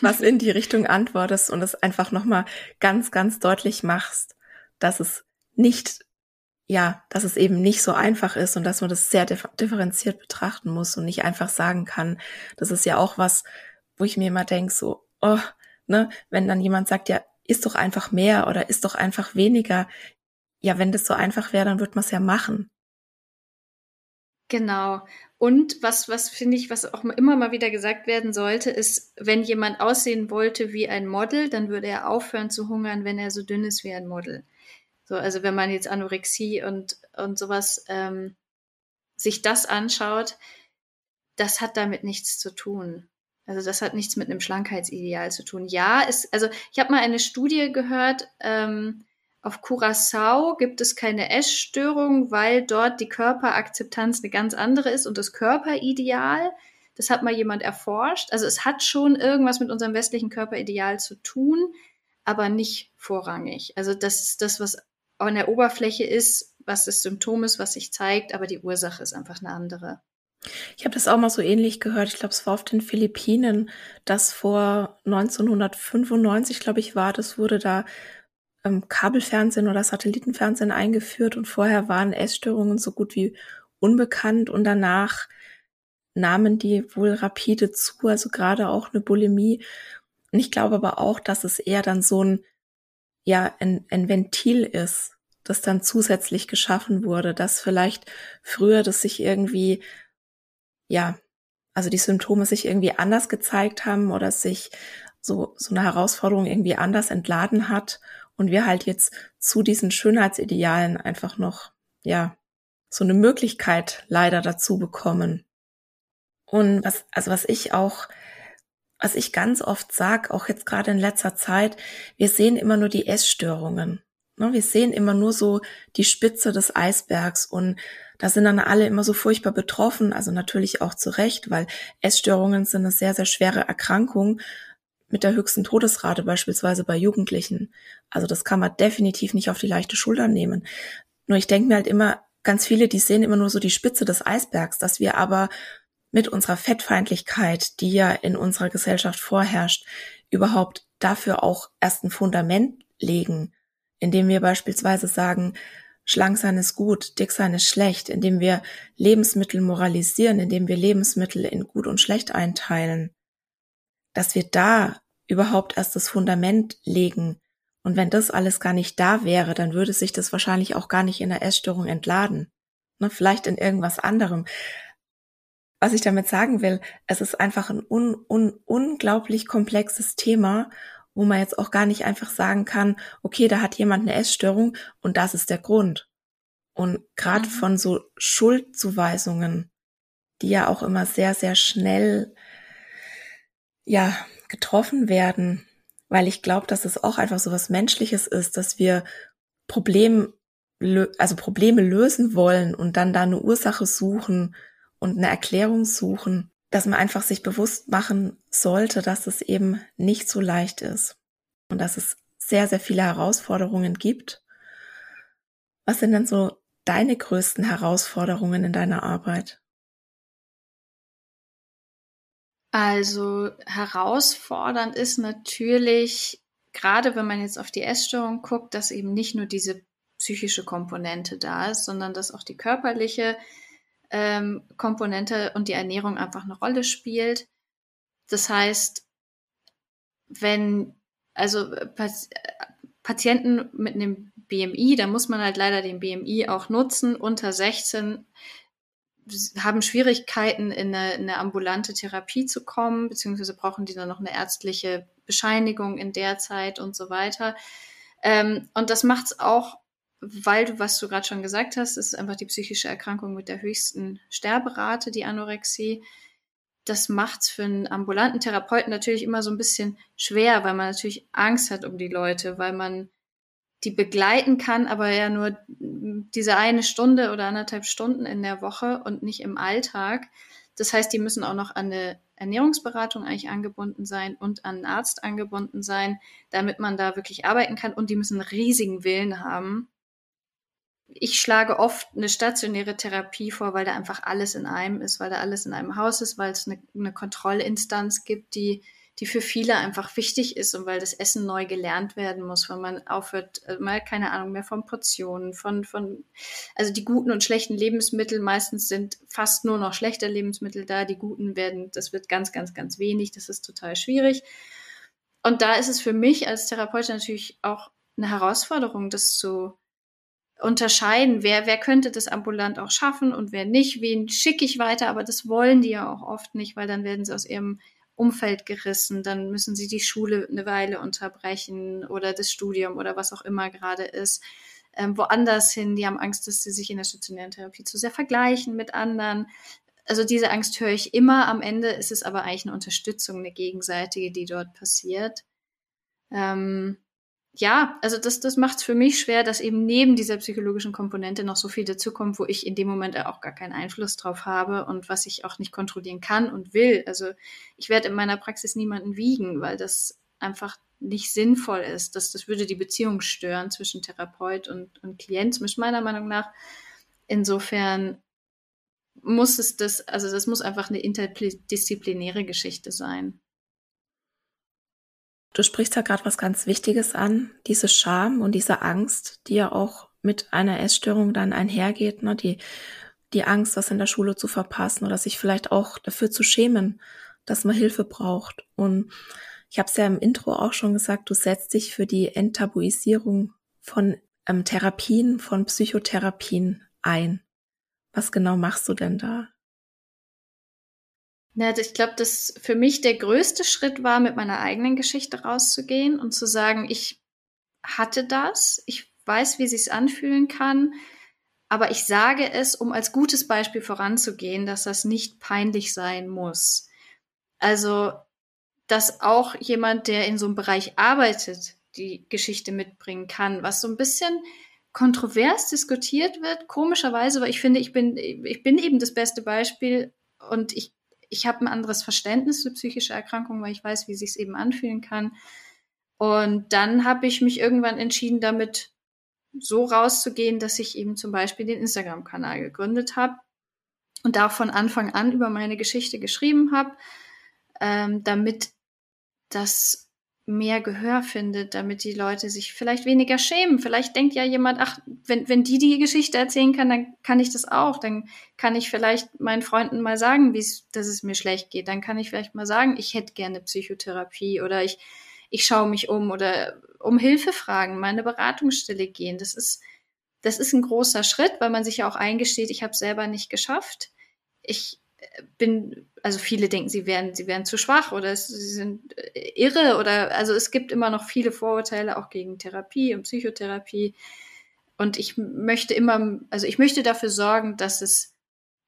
was in die Richtung antwortest und es einfach nochmal ganz, ganz deutlich machst, dass es nicht ja, dass es eben nicht so einfach ist und dass man das sehr differenziert betrachten muss und nicht einfach sagen kann. Das ist ja auch was, wo ich mir immer denke, so, oh, ne, wenn dann jemand sagt, ja, ist doch einfach mehr oder ist doch einfach weniger. Ja, wenn das so einfach wäre, dann wird man es ja machen. Genau. Und was, was finde ich, was auch immer mal wieder gesagt werden sollte, ist, wenn jemand aussehen wollte wie ein Model, dann würde er aufhören zu hungern, wenn er so dünn ist wie ein Model. So, also wenn man jetzt Anorexie und, und sowas ähm, sich das anschaut, das hat damit nichts zu tun. Also das hat nichts mit einem Schlankheitsideal zu tun. Ja, ist, also ich habe mal eine Studie gehört, ähm, auf Curacao gibt es keine Essstörung, weil dort die Körperakzeptanz eine ganz andere ist und das Körperideal, das hat mal jemand erforscht. Also es hat schon irgendwas mit unserem westlichen Körperideal zu tun, aber nicht vorrangig. Also das ist das, was an der Oberfläche ist, was das Symptom ist, was sich zeigt, aber die Ursache ist einfach eine andere. Ich habe das auch mal so ähnlich gehört. Ich glaube, es war auf den Philippinen, dass vor 1995, glaube ich, war, das wurde da ähm, Kabelfernsehen oder Satellitenfernsehen eingeführt und vorher waren Essstörungen so gut wie unbekannt und danach nahmen die wohl rapide zu, also gerade auch eine Bulimie. Und ich glaube aber auch, dass es eher dann so ein ja ein, ein Ventil ist, das dann zusätzlich geschaffen wurde, dass vielleicht früher das sich irgendwie, ja, also die Symptome sich irgendwie anders gezeigt haben oder sich so, so eine Herausforderung irgendwie anders entladen hat und wir halt jetzt zu diesen Schönheitsidealen einfach noch, ja, so eine Möglichkeit leider dazu bekommen. Und was, also was ich auch was ich ganz oft sag, auch jetzt gerade in letzter Zeit, wir sehen immer nur die Essstörungen. Ne? Wir sehen immer nur so die Spitze des Eisbergs und da sind dann alle immer so furchtbar betroffen, also natürlich auch zu Recht, weil Essstörungen sind eine sehr, sehr schwere Erkrankung mit der höchsten Todesrate beispielsweise bei Jugendlichen. Also das kann man definitiv nicht auf die leichte Schulter nehmen. Nur ich denke mir halt immer, ganz viele, die sehen immer nur so die Spitze des Eisbergs, dass wir aber mit unserer Fettfeindlichkeit, die ja in unserer Gesellschaft vorherrscht, überhaupt dafür auch erst ein Fundament legen, indem wir beispielsweise sagen, schlank sein ist gut, dick sein ist schlecht, indem wir Lebensmittel moralisieren, indem wir Lebensmittel in gut und schlecht einteilen, dass wir da überhaupt erst das Fundament legen. Und wenn das alles gar nicht da wäre, dann würde sich das wahrscheinlich auch gar nicht in der Essstörung entladen. Ne, vielleicht in irgendwas anderem was ich damit sagen will, es ist einfach ein un, un, unglaublich komplexes Thema, wo man jetzt auch gar nicht einfach sagen kann, okay, da hat jemand eine Essstörung und das ist der Grund. Und gerade mhm. von so Schuldzuweisungen, die ja auch immer sehr, sehr schnell ja getroffen werden, weil ich glaube, dass es auch einfach so was Menschliches ist, dass wir Problem, also Probleme lösen wollen und dann da eine Ursache suchen und eine Erklärung suchen, dass man einfach sich bewusst machen sollte, dass es eben nicht so leicht ist und dass es sehr, sehr viele Herausforderungen gibt. Was sind denn so deine größten Herausforderungen in deiner Arbeit? Also herausfordernd ist natürlich, gerade wenn man jetzt auf die Essstörung guckt, dass eben nicht nur diese psychische Komponente da ist, sondern dass auch die körperliche ähm, Komponente und die Ernährung einfach eine Rolle spielt. Das heißt, wenn also Patienten mit einem BMI, da muss man halt leider den BMI auch nutzen, unter 16 haben Schwierigkeiten, in eine, in eine ambulante Therapie zu kommen, beziehungsweise brauchen die dann noch eine ärztliche Bescheinigung in der Zeit und so weiter. Ähm, und das macht es auch, weil du, was du gerade schon gesagt hast, ist einfach die psychische Erkrankung mit der höchsten Sterberate, die Anorexie. Das macht es für einen ambulanten Therapeuten natürlich immer so ein bisschen schwer, weil man natürlich Angst hat um die Leute, weil man die begleiten kann, aber ja nur diese eine Stunde oder anderthalb Stunden in der Woche und nicht im Alltag. Das heißt, die müssen auch noch an eine Ernährungsberatung eigentlich angebunden sein und an einen Arzt angebunden sein, damit man da wirklich arbeiten kann und die müssen einen riesigen Willen haben. Ich schlage oft eine stationäre Therapie vor, weil da einfach alles in einem ist, weil da alles in einem Haus ist, weil es eine, eine Kontrollinstanz gibt, die die für viele einfach wichtig ist und weil das Essen neu gelernt werden muss, weil man aufhört, äh, mal keine Ahnung mehr von Portionen, von, von, also die guten und schlechten Lebensmittel meistens sind fast nur noch schlechte Lebensmittel da, die guten werden, das wird ganz, ganz, ganz wenig, das ist total schwierig. Und da ist es für mich als Therapeutin natürlich auch eine Herausforderung, das zu unterscheiden, wer, wer könnte das ambulant auch schaffen und wer nicht, wen schicke ich weiter, aber das wollen die ja auch oft nicht, weil dann werden sie aus ihrem Umfeld gerissen, dann müssen sie die Schule eine Weile unterbrechen oder das Studium oder was auch immer gerade ist. Ähm, woanders hin, die haben Angst, dass sie sich in der stationären Therapie zu sehr vergleichen mit anderen. Also diese Angst höre ich immer. Am Ende ist es aber eigentlich eine Unterstützung, eine gegenseitige, die dort passiert. Ähm, ja, also das, das macht es für mich schwer, dass eben neben dieser psychologischen Komponente noch so viel dazukommt, wo ich in dem Moment auch gar keinen Einfluss drauf habe und was ich auch nicht kontrollieren kann und will. Also ich werde in meiner Praxis niemanden wiegen, weil das einfach nicht sinnvoll ist. Das, das würde die Beziehung stören zwischen Therapeut und, und Klient, zumindest meiner Meinung nach. Insofern muss es das, also das muss einfach eine interdisziplinäre Geschichte sein. Du sprichst ja gerade was ganz Wichtiges an, diese Scham und diese Angst, die ja auch mit einer Essstörung dann einhergeht, ne? die, die Angst, was in der Schule zu verpassen oder sich vielleicht auch dafür zu schämen, dass man Hilfe braucht. Und ich habe es ja im Intro auch schon gesagt, du setzt dich für die Enttabuisierung von ähm, Therapien, von Psychotherapien ein. Was genau machst du denn da? Na, ich glaube, dass für mich der größte Schritt war, mit meiner eigenen Geschichte rauszugehen und zu sagen, ich hatte das, ich weiß, wie sich's anfühlen kann, aber ich sage es, um als gutes Beispiel voranzugehen, dass das nicht peinlich sein muss. Also, dass auch jemand, der in so einem Bereich arbeitet, die Geschichte mitbringen kann, was so ein bisschen kontrovers diskutiert wird, komischerweise, weil ich finde, ich bin, ich bin eben das beste Beispiel und ich ich habe ein anderes Verständnis für psychische Erkrankungen, weil ich weiß, wie sich es eben anfühlen kann. Und dann habe ich mich irgendwann entschieden, damit so rauszugehen, dass ich eben zum Beispiel den Instagram-Kanal gegründet habe und da von Anfang an über meine Geschichte geschrieben habe, ähm, damit das mehr Gehör findet, damit die Leute sich vielleicht weniger schämen. Vielleicht denkt ja jemand, ach, wenn, wenn die die Geschichte erzählen kann, dann kann ich das auch. Dann kann ich vielleicht meinen Freunden mal sagen, wie es, dass es mir schlecht geht. Dann kann ich vielleicht mal sagen, ich hätte gerne Psychotherapie oder ich, ich schaue mich um oder um Hilfe fragen, meine Beratungsstelle gehen. Das ist, das ist ein großer Schritt, weil man sich ja auch eingesteht, ich habe selber nicht geschafft. Ich bin, also viele denken, sie wären, sie wären zu schwach oder sie sind äh, irre oder, also es gibt immer noch viele Vorurteile auch gegen Therapie und Psychotherapie. Und ich möchte immer, also ich möchte dafür sorgen, dass es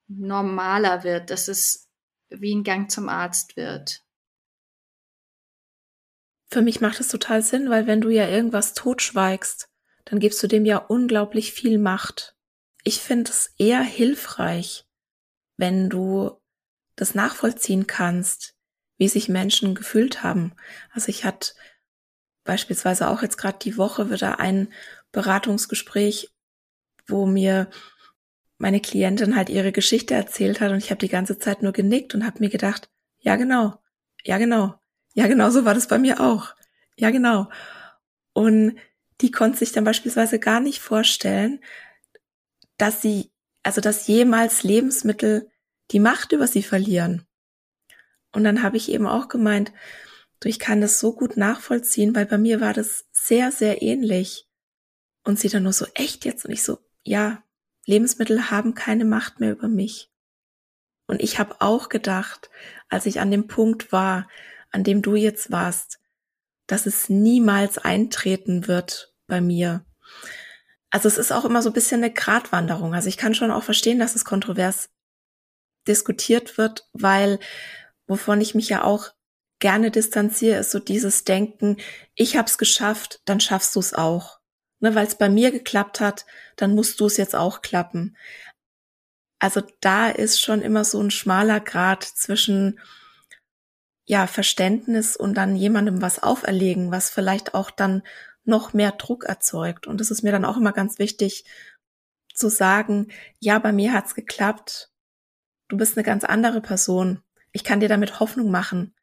normaler wird, dass es wie ein Gang zum Arzt wird. Für mich macht es total Sinn, weil wenn du ja irgendwas totschweigst, dann gibst du dem ja unglaublich viel Macht. Ich finde es eher hilfreich, wenn du das nachvollziehen kannst, wie sich Menschen gefühlt haben. Also ich hatte beispielsweise auch jetzt gerade die Woche wieder ein Beratungsgespräch, wo mir meine Klientin halt ihre Geschichte erzählt hat und ich habe die ganze Zeit nur genickt und habe mir gedacht, ja genau, ja genau, ja genau so war das bei mir auch, ja genau. Und die konnte sich dann beispielsweise gar nicht vorstellen, dass sie also dass jemals Lebensmittel die Macht über sie verlieren. Und dann habe ich eben auch gemeint, du, ich kann das so gut nachvollziehen, weil bei mir war das sehr, sehr ähnlich. Und sie dann nur so, echt jetzt? Und ich so, ja, Lebensmittel haben keine Macht mehr über mich. Und ich habe auch gedacht, als ich an dem Punkt war, an dem du jetzt warst, dass es niemals eintreten wird bei mir. Also es ist auch immer so ein bisschen eine Gratwanderung. Also ich kann schon auch verstehen, dass es kontrovers diskutiert wird, weil wovon ich mich ja auch gerne distanziere, ist so dieses Denken, ich hab's geschafft, dann schaffst du es auch. Ne, weil es bei mir geklappt hat, dann musst du es jetzt auch klappen. Also da ist schon immer so ein schmaler Grad zwischen ja, Verständnis und dann jemandem was auferlegen, was vielleicht auch dann noch mehr Druck erzeugt. Und es ist mir dann auch immer ganz wichtig zu sagen, ja, bei mir hat's geklappt. Du bist eine ganz andere Person. Ich kann dir damit Hoffnung machen.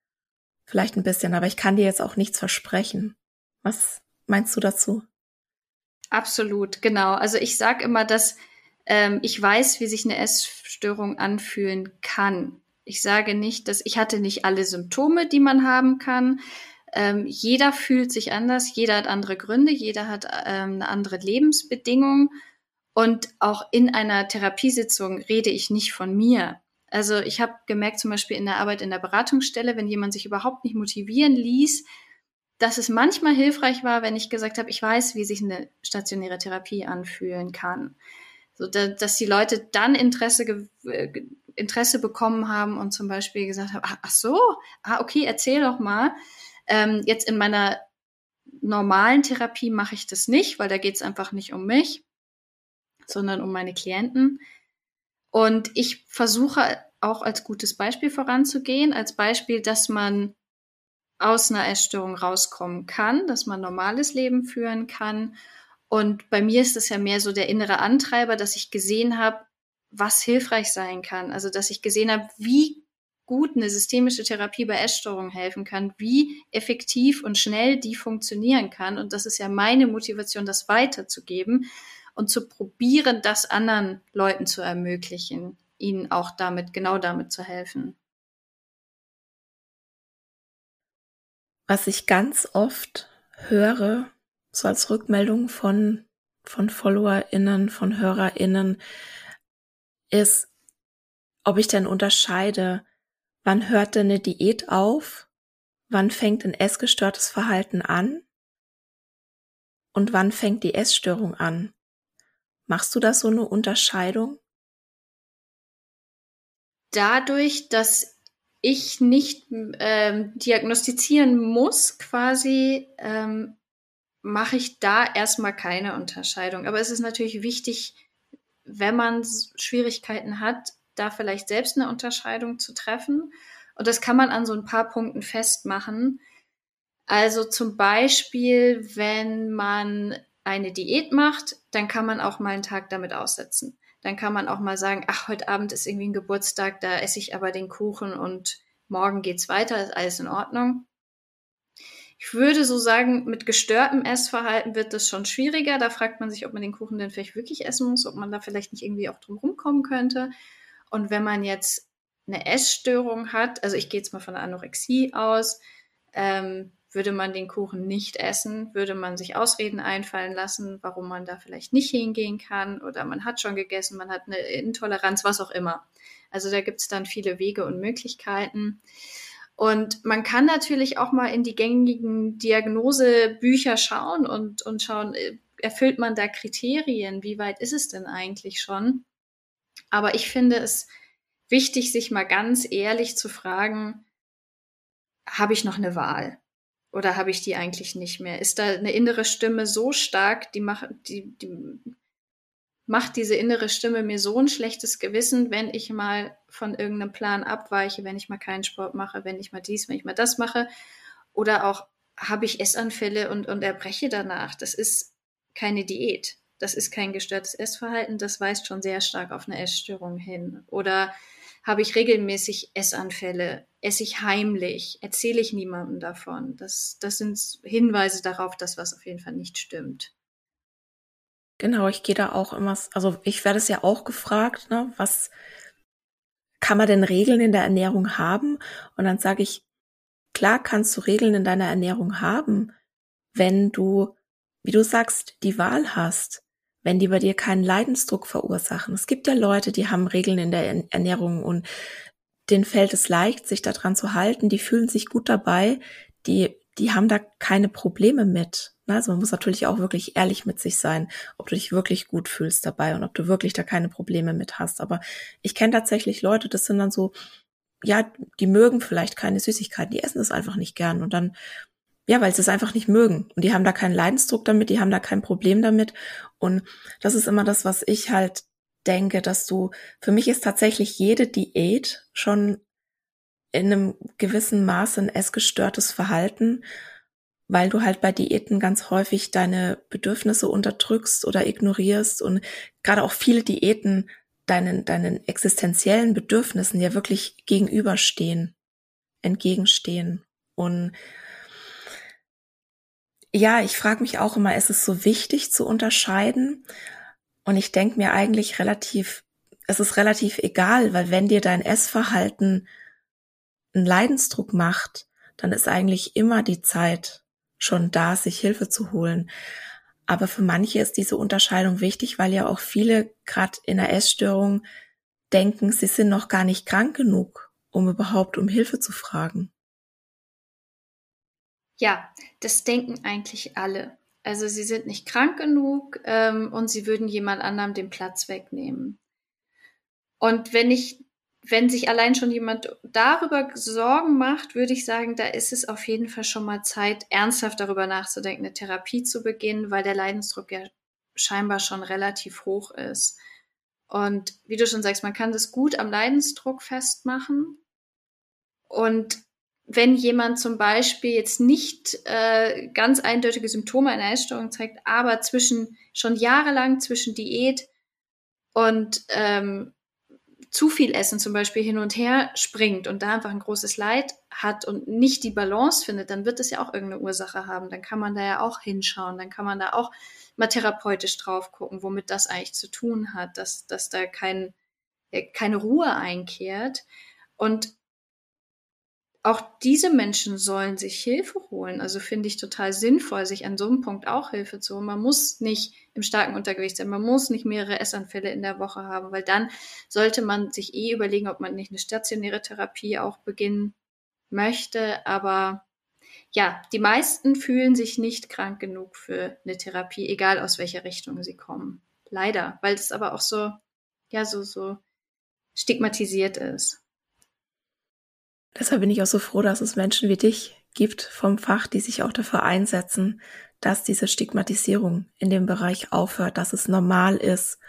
Vielleicht ein bisschen, aber ich kann dir jetzt auch nichts versprechen. Was meinst du dazu? Absolut, genau. Also ich sage immer, dass ähm, ich weiß, wie sich eine Essstörung anfühlen kann. Ich sage nicht, dass ich hatte nicht alle Symptome, die man haben kann. Ähm, jeder fühlt sich anders, jeder hat andere Gründe, jeder hat ähm, eine andere Lebensbedingung. Und auch in einer Therapiesitzung rede ich nicht von mir. Also ich habe gemerkt, zum Beispiel in der Arbeit in der Beratungsstelle, wenn jemand sich überhaupt nicht motivieren ließ, dass es manchmal hilfreich war, wenn ich gesagt habe, ich weiß, wie sich eine stationäre Therapie anfühlen kann. So, dass die Leute dann Interesse, äh, Interesse bekommen haben und zum Beispiel gesagt haben, ach, ach so, ah, okay, erzähl doch mal. Ähm, jetzt in meiner normalen Therapie mache ich das nicht, weil da geht es einfach nicht um mich, sondern um meine Klienten. Und ich versuche auch als gutes Beispiel voranzugehen, als Beispiel, dass man aus einer Essstörung rauskommen kann, dass man normales Leben führen kann und bei mir ist es ja mehr so der innere Antreiber, dass ich gesehen habe, was hilfreich sein kann. Also, dass ich gesehen habe, wie gut eine systemische Therapie bei Essstörungen helfen kann, wie effektiv und schnell die funktionieren kann. Und das ist ja meine Motivation, das weiterzugeben und zu probieren, das anderen Leuten zu ermöglichen, ihnen auch damit, genau damit zu helfen. Was ich ganz oft höre, so als Rückmeldung von, von FollowerInnen, von HörerInnen, ist, ob ich denn unterscheide, wann hört denn eine Diät auf, wann fängt ein essgestörtes Verhalten an und wann fängt die Essstörung an. Machst du da so eine Unterscheidung? Dadurch, dass ich nicht ähm, diagnostizieren muss, quasi, ähm, mache ich da erstmal keine Unterscheidung. Aber es ist natürlich wichtig, wenn man Schwierigkeiten hat, da vielleicht selbst eine Unterscheidung zu treffen. Und das kann man an so ein paar Punkten festmachen. Also zum Beispiel, wenn man eine Diät macht, dann kann man auch mal einen Tag damit aussetzen. Dann kann man auch mal sagen, ach, heute Abend ist irgendwie ein Geburtstag, da esse ich aber den Kuchen und morgen geht's weiter, ist alles in Ordnung. Ich würde so sagen, mit gestörtem Essverhalten wird das schon schwieriger. Da fragt man sich, ob man den Kuchen denn vielleicht wirklich essen muss, ob man da vielleicht nicht irgendwie auch drum rumkommen könnte. Und wenn man jetzt eine Essstörung hat, also ich gehe jetzt mal von der Anorexie aus, ähm, würde man den Kuchen nicht essen, würde man sich Ausreden einfallen lassen, warum man da vielleicht nicht hingehen kann oder man hat schon gegessen, man hat eine Intoleranz, was auch immer. Also da gibt es dann viele Wege und Möglichkeiten. Und man kann natürlich auch mal in die gängigen Diagnosebücher schauen und, und schauen, äh, erfüllt man da Kriterien? Wie weit ist es denn eigentlich schon? Aber ich finde es wichtig, sich mal ganz ehrlich zu fragen, habe ich noch eine Wahl? Oder habe ich die eigentlich nicht mehr? Ist da eine innere Stimme so stark, die macht, die, die macht diese innere Stimme mir so ein schlechtes Gewissen, wenn ich mal von irgendeinem Plan abweiche, wenn ich mal keinen Sport mache, wenn ich mal dies, wenn ich mal das mache. Oder auch habe ich Essanfälle und, und erbreche danach. Das ist keine Diät. Das ist kein gestörtes Essverhalten. Das weist schon sehr stark auf eine Essstörung hin. Oder habe ich regelmäßig Essanfälle? Esse ich heimlich? Erzähle ich niemandem davon? Das, das sind Hinweise darauf, dass was auf jeden Fall nicht stimmt. Genau, ich gehe da auch immer, also ich werde es ja auch gefragt, ne, was kann man denn Regeln in der Ernährung haben? Und dann sage ich, klar kannst du Regeln in deiner Ernährung haben, wenn du, wie du sagst, die Wahl hast. Wenn die bei dir keinen Leidensdruck verursachen. Es gibt ja Leute, die haben Regeln in der Ernährung und denen fällt es leicht, sich daran zu halten, die fühlen sich gut dabei, die, die haben da keine Probleme mit. Ne? Also man muss natürlich auch wirklich ehrlich mit sich sein, ob du dich wirklich gut fühlst dabei und ob du wirklich da keine Probleme mit hast. Aber ich kenne tatsächlich Leute, das sind dann so, ja, die mögen vielleicht keine Süßigkeiten, die essen es einfach nicht gern und dann, ja, weil sie es einfach nicht mögen und die haben da keinen Leidensdruck damit, die haben da kein Problem damit und das ist immer das, was ich halt denke, dass du, für mich ist tatsächlich jede Diät schon in einem gewissen Maße ein essgestörtes Verhalten, weil du halt bei Diäten ganz häufig deine Bedürfnisse unterdrückst oder ignorierst und gerade auch viele Diäten deinen, deinen existenziellen Bedürfnissen ja wirklich gegenüberstehen, entgegenstehen. Und ja, ich frage mich auch immer, ist es so wichtig zu unterscheiden? Und ich denke mir eigentlich relativ, es ist relativ egal, weil wenn dir dein Essverhalten einen Leidensdruck macht, dann ist eigentlich immer die Zeit schon da, sich Hilfe zu holen. Aber für manche ist diese Unterscheidung wichtig, weil ja auch viele gerade in der Essstörung denken, sie sind noch gar nicht krank genug, um überhaupt um Hilfe zu fragen. Ja, das denken eigentlich alle. Also sie sind nicht krank genug ähm, und sie würden jemand anderem den Platz wegnehmen. Und wenn ich wenn sich allein schon jemand darüber Sorgen macht, würde ich sagen, da ist es auf jeden Fall schon mal Zeit, ernsthaft darüber nachzudenken, eine Therapie zu beginnen, weil der Leidensdruck ja scheinbar schon relativ hoch ist. Und wie du schon sagst, man kann das gut am Leidensdruck festmachen. Und wenn jemand zum Beispiel jetzt nicht äh, ganz eindeutige Symptome einer Essstörung zeigt, aber zwischen schon jahrelang zwischen Diät und ähm, zu viel Essen zum Beispiel hin und her springt und da einfach ein großes Leid hat und nicht die Balance findet, dann wird es ja auch irgendeine Ursache haben. Dann kann man da ja auch hinschauen, dann kann man da auch mal therapeutisch drauf gucken, womit das eigentlich zu tun hat, dass, dass da kein, keine Ruhe einkehrt. Und auch diese Menschen sollen sich Hilfe holen. Also finde ich total sinnvoll, sich an so einem Punkt auch Hilfe zu holen. Man muss nicht im starken Untergewicht sein, man muss nicht mehrere Essanfälle in der Woche haben, weil dann sollte man sich eh überlegen, ob man nicht eine stationäre Therapie auch beginnen möchte. Aber ja, die meisten fühlen sich nicht krank genug für eine Therapie, egal aus welcher Richtung sie kommen. Leider, weil es aber auch so, ja, so, so stigmatisiert ist. Deshalb bin ich auch so froh, dass es Menschen wie dich gibt vom Fach, die sich auch dafür einsetzen, dass diese Stigmatisierung in dem Bereich aufhört, dass es normal ist,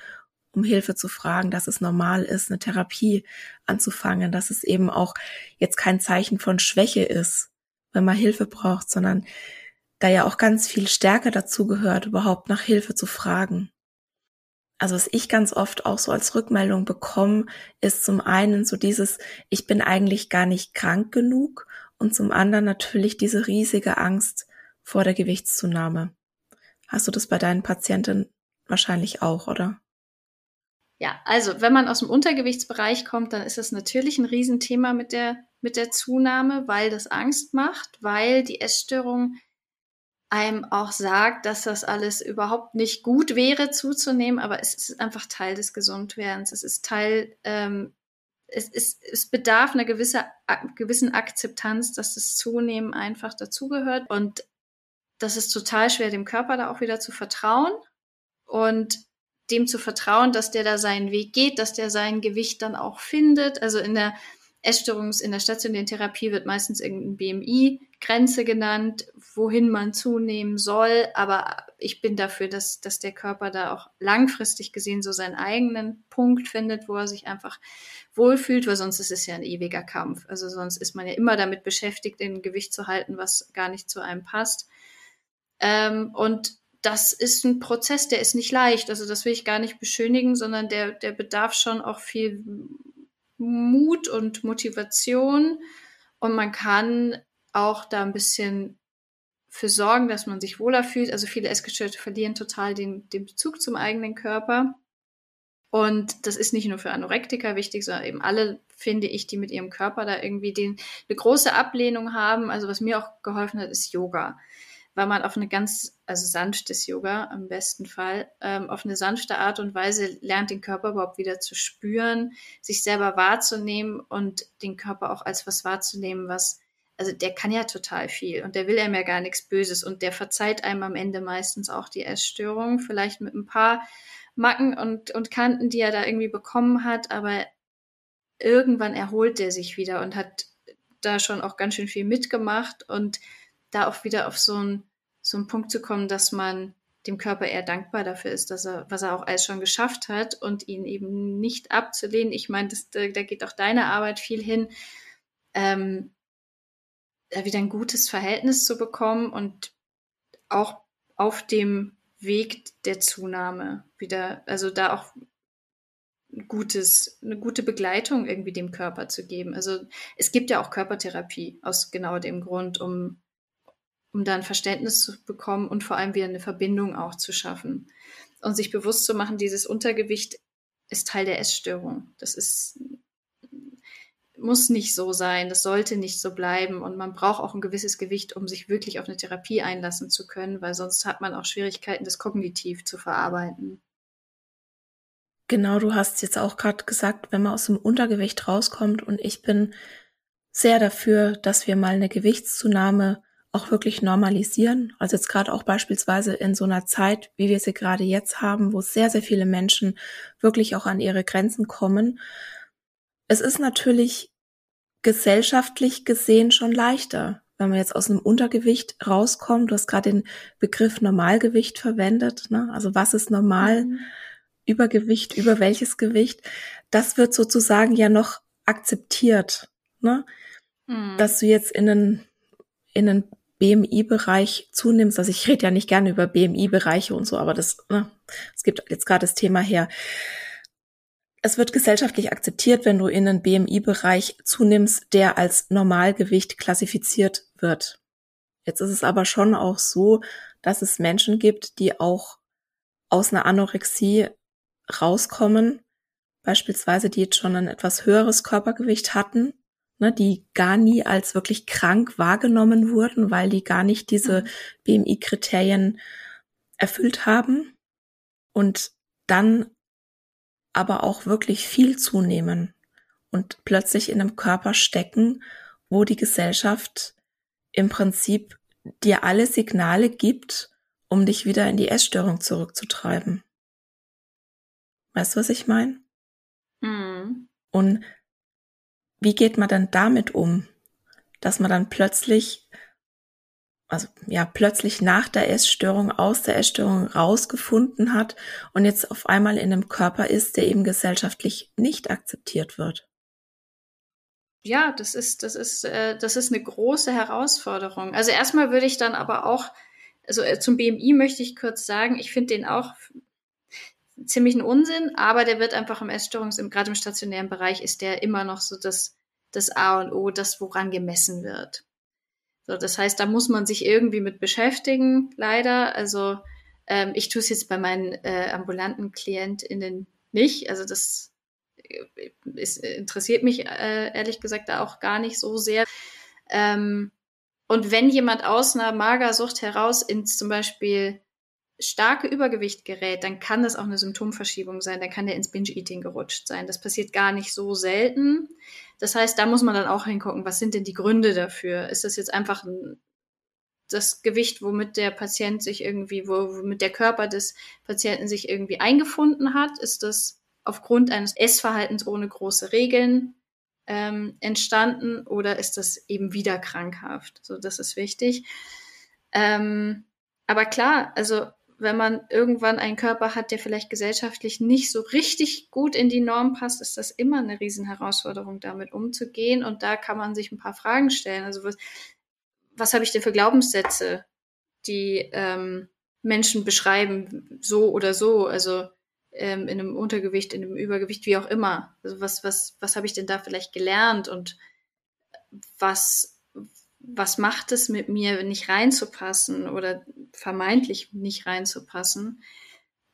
um Hilfe zu fragen, dass es normal ist, eine Therapie anzufangen, dass es eben auch jetzt kein Zeichen von Schwäche ist, wenn man Hilfe braucht, sondern da ja auch ganz viel Stärke dazu gehört, überhaupt nach Hilfe zu fragen also was ich ganz oft auch so als Rückmeldung bekomme, ist zum einen so dieses, ich bin eigentlich gar nicht krank genug und zum anderen natürlich diese riesige Angst vor der Gewichtszunahme. Hast du das bei deinen Patienten wahrscheinlich auch, oder? Ja, also wenn man aus dem Untergewichtsbereich kommt, dann ist das natürlich ein Riesenthema mit der, mit der Zunahme, weil das Angst macht, weil die Essstörung einem auch sagt, dass das alles überhaupt nicht gut wäre zuzunehmen, aber es ist einfach Teil des Gesundwerdens. Es ist Teil, ähm, es, ist, es bedarf einer gewisse, gewissen Akzeptanz, dass das Zunehmen einfach dazugehört. Und das ist total schwer, dem Körper da auch wieder zu vertrauen und dem zu vertrauen, dass der da seinen Weg geht, dass der sein Gewicht dann auch findet. Also in der Essstörungs in der stationären Therapie wird meistens irgendein BMI-Grenze genannt, wohin man zunehmen soll. Aber ich bin dafür, dass, dass der Körper da auch langfristig gesehen so seinen eigenen Punkt findet, wo er sich einfach wohlfühlt, weil sonst ist es ja ein ewiger Kampf. Also sonst ist man ja immer damit beschäftigt, ein Gewicht zu halten, was gar nicht zu einem passt. Ähm, und das ist ein Prozess, der ist nicht leicht. Also das will ich gar nicht beschönigen, sondern der, der bedarf schon auch viel Mut und Motivation und man kann auch da ein bisschen für sorgen, dass man sich wohler fühlt. Also viele Essgestörte verlieren total den, den Bezug zum eigenen Körper. Und das ist nicht nur für Anorektiker wichtig, sondern eben alle, finde ich, die mit ihrem Körper da irgendwie den, eine große Ablehnung haben. Also was mir auch geholfen hat, ist Yoga. weil man auf eine ganz, also sanftes Yoga im besten Fall, ähm, auf eine sanfte Art und Weise lernt, den Körper überhaupt wieder zu spüren, sich selber wahrzunehmen und den Körper auch als was wahrzunehmen, was, also der kann ja total viel und der will einem ja gar nichts Böses und der verzeiht einem am Ende meistens auch die Essstörung, vielleicht mit ein paar Macken und, und Kanten, die er da irgendwie bekommen hat, aber irgendwann erholt der sich wieder und hat da schon auch ganz schön viel mitgemacht und da auch wieder auf so einen, so einen Punkt zu kommen, dass man dem Körper eher dankbar dafür ist, dass er, was er auch alles schon geschafft hat und ihn eben nicht abzulehnen. Ich meine, da, da geht auch deine Arbeit viel hin, ähm, da wieder ein gutes Verhältnis zu bekommen und auch auf dem Weg der Zunahme wieder, also da auch gutes, eine gute Begleitung irgendwie dem Körper zu geben. Also es gibt ja auch Körpertherapie aus genau dem Grund, um, um da ein Verständnis zu bekommen und vor allem wieder eine Verbindung auch zu schaffen. Und sich bewusst zu machen, dieses Untergewicht ist Teil der Essstörung. Das ist, muss nicht so sein, das sollte nicht so bleiben und man braucht auch ein gewisses Gewicht, um sich wirklich auf eine Therapie einlassen zu können, weil sonst hat man auch Schwierigkeiten, das kognitiv zu verarbeiten. Genau, du hast jetzt auch gerade gesagt, wenn man aus dem Untergewicht rauskommt und ich bin sehr dafür, dass wir mal eine Gewichtszunahme auch wirklich normalisieren. Also jetzt gerade auch beispielsweise in so einer Zeit, wie wir sie gerade jetzt haben, wo sehr, sehr viele Menschen wirklich auch an ihre Grenzen kommen. Es ist natürlich gesellschaftlich gesehen schon leichter, wenn man jetzt aus einem Untergewicht rauskommt. Du hast gerade den Begriff Normalgewicht verwendet. Ne? Also was ist normal? Mhm. Übergewicht, über welches Gewicht, das wird sozusagen ja noch akzeptiert, ne? Mhm. Dass du jetzt in einen, in einen BMI-Bereich zunimmst. Also ich rede ja nicht gerne über BMI-Bereiche und so, aber das, ne, es gibt jetzt gerade das Thema her. Es wird gesellschaftlich akzeptiert, wenn du in einen BMI-Bereich zunimmst, der als Normalgewicht klassifiziert wird. Jetzt ist es aber schon auch so, dass es Menschen gibt, die auch aus einer Anorexie rauskommen, beispielsweise die jetzt schon ein etwas höheres Körpergewicht hatten, ne, die gar nie als wirklich krank wahrgenommen wurden, weil die gar nicht diese mhm. BMI-Kriterien erfüllt haben und dann aber auch wirklich viel zunehmen und plötzlich in einem Körper stecken, wo die Gesellschaft im Prinzip dir alle Signale gibt, um dich wieder in die Essstörung zurückzutreiben. Weißt du, was ich meine? Mhm. Und wie geht man dann damit um, dass man dann plötzlich, also ja, plötzlich nach der Essstörung, aus der Essstörung rausgefunden hat und jetzt auf einmal in einem Körper ist, der eben gesellschaftlich nicht akzeptiert wird? Ja, das ist, das ist, äh, das ist eine große Herausforderung. Also erstmal würde ich dann aber auch, also äh, zum BMI möchte ich kurz sagen, ich finde den auch ziemlichen Unsinn, aber der wird einfach im Essstörungs, gerade im stationären Bereich ist der immer noch so das, das A und O, das woran gemessen wird. So, das heißt, da muss man sich irgendwie mit beschäftigen, leider. Also ähm, ich tue es jetzt bei meinen äh, ambulanten KlientInnen nicht. Also das äh, ist, interessiert mich äh, ehrlich gesagt da auch gar nicht so sehr. Ähm, und wenn jemand aus einer Magersucht heraus ins zum Beispiel starke Übergewicht gerät, dann kann das auch eine Symptomverschiebung sein, dann kann der ins Binge-Eating gerutscht sein. Das passiert gar nicht so selten. Das heißt, da muss man dann auch hingucken, was sind denn die Gründe dafür? Ist das jetzt einfach ein, das Gewicht, womit der Patient sich irgendwie, womit der Körper des Patienten sich irgendwie eingefunden hat? Ist das aufgrund eines Essverhaltens ohne große Regeln ähm, entstanden oder ist das eben wieder krankhaft? So, das ist wichtig. Ähm, aber klar, also wenn man irgendwann einen Körper hat, der vielleicht gesellschaftlich nicht so richtig gut in die Norm passt, ist das immer eine Riesenherausforderung, damit umzugehen. Und da kann man sich ein paar Fragen stellen. Also was, was habe ich denn für Glaubenssätze, die ähm, Menschen beschreiben, so oder so, also ähm, in einem Untergewicht, in einem Übergewicht, wie auch immer. Also was, was, was habe ich denn da vielleicht gelernt und was was macht es mit mir, nicht reinzupassen oder vermeintlich nicht reinzupassen.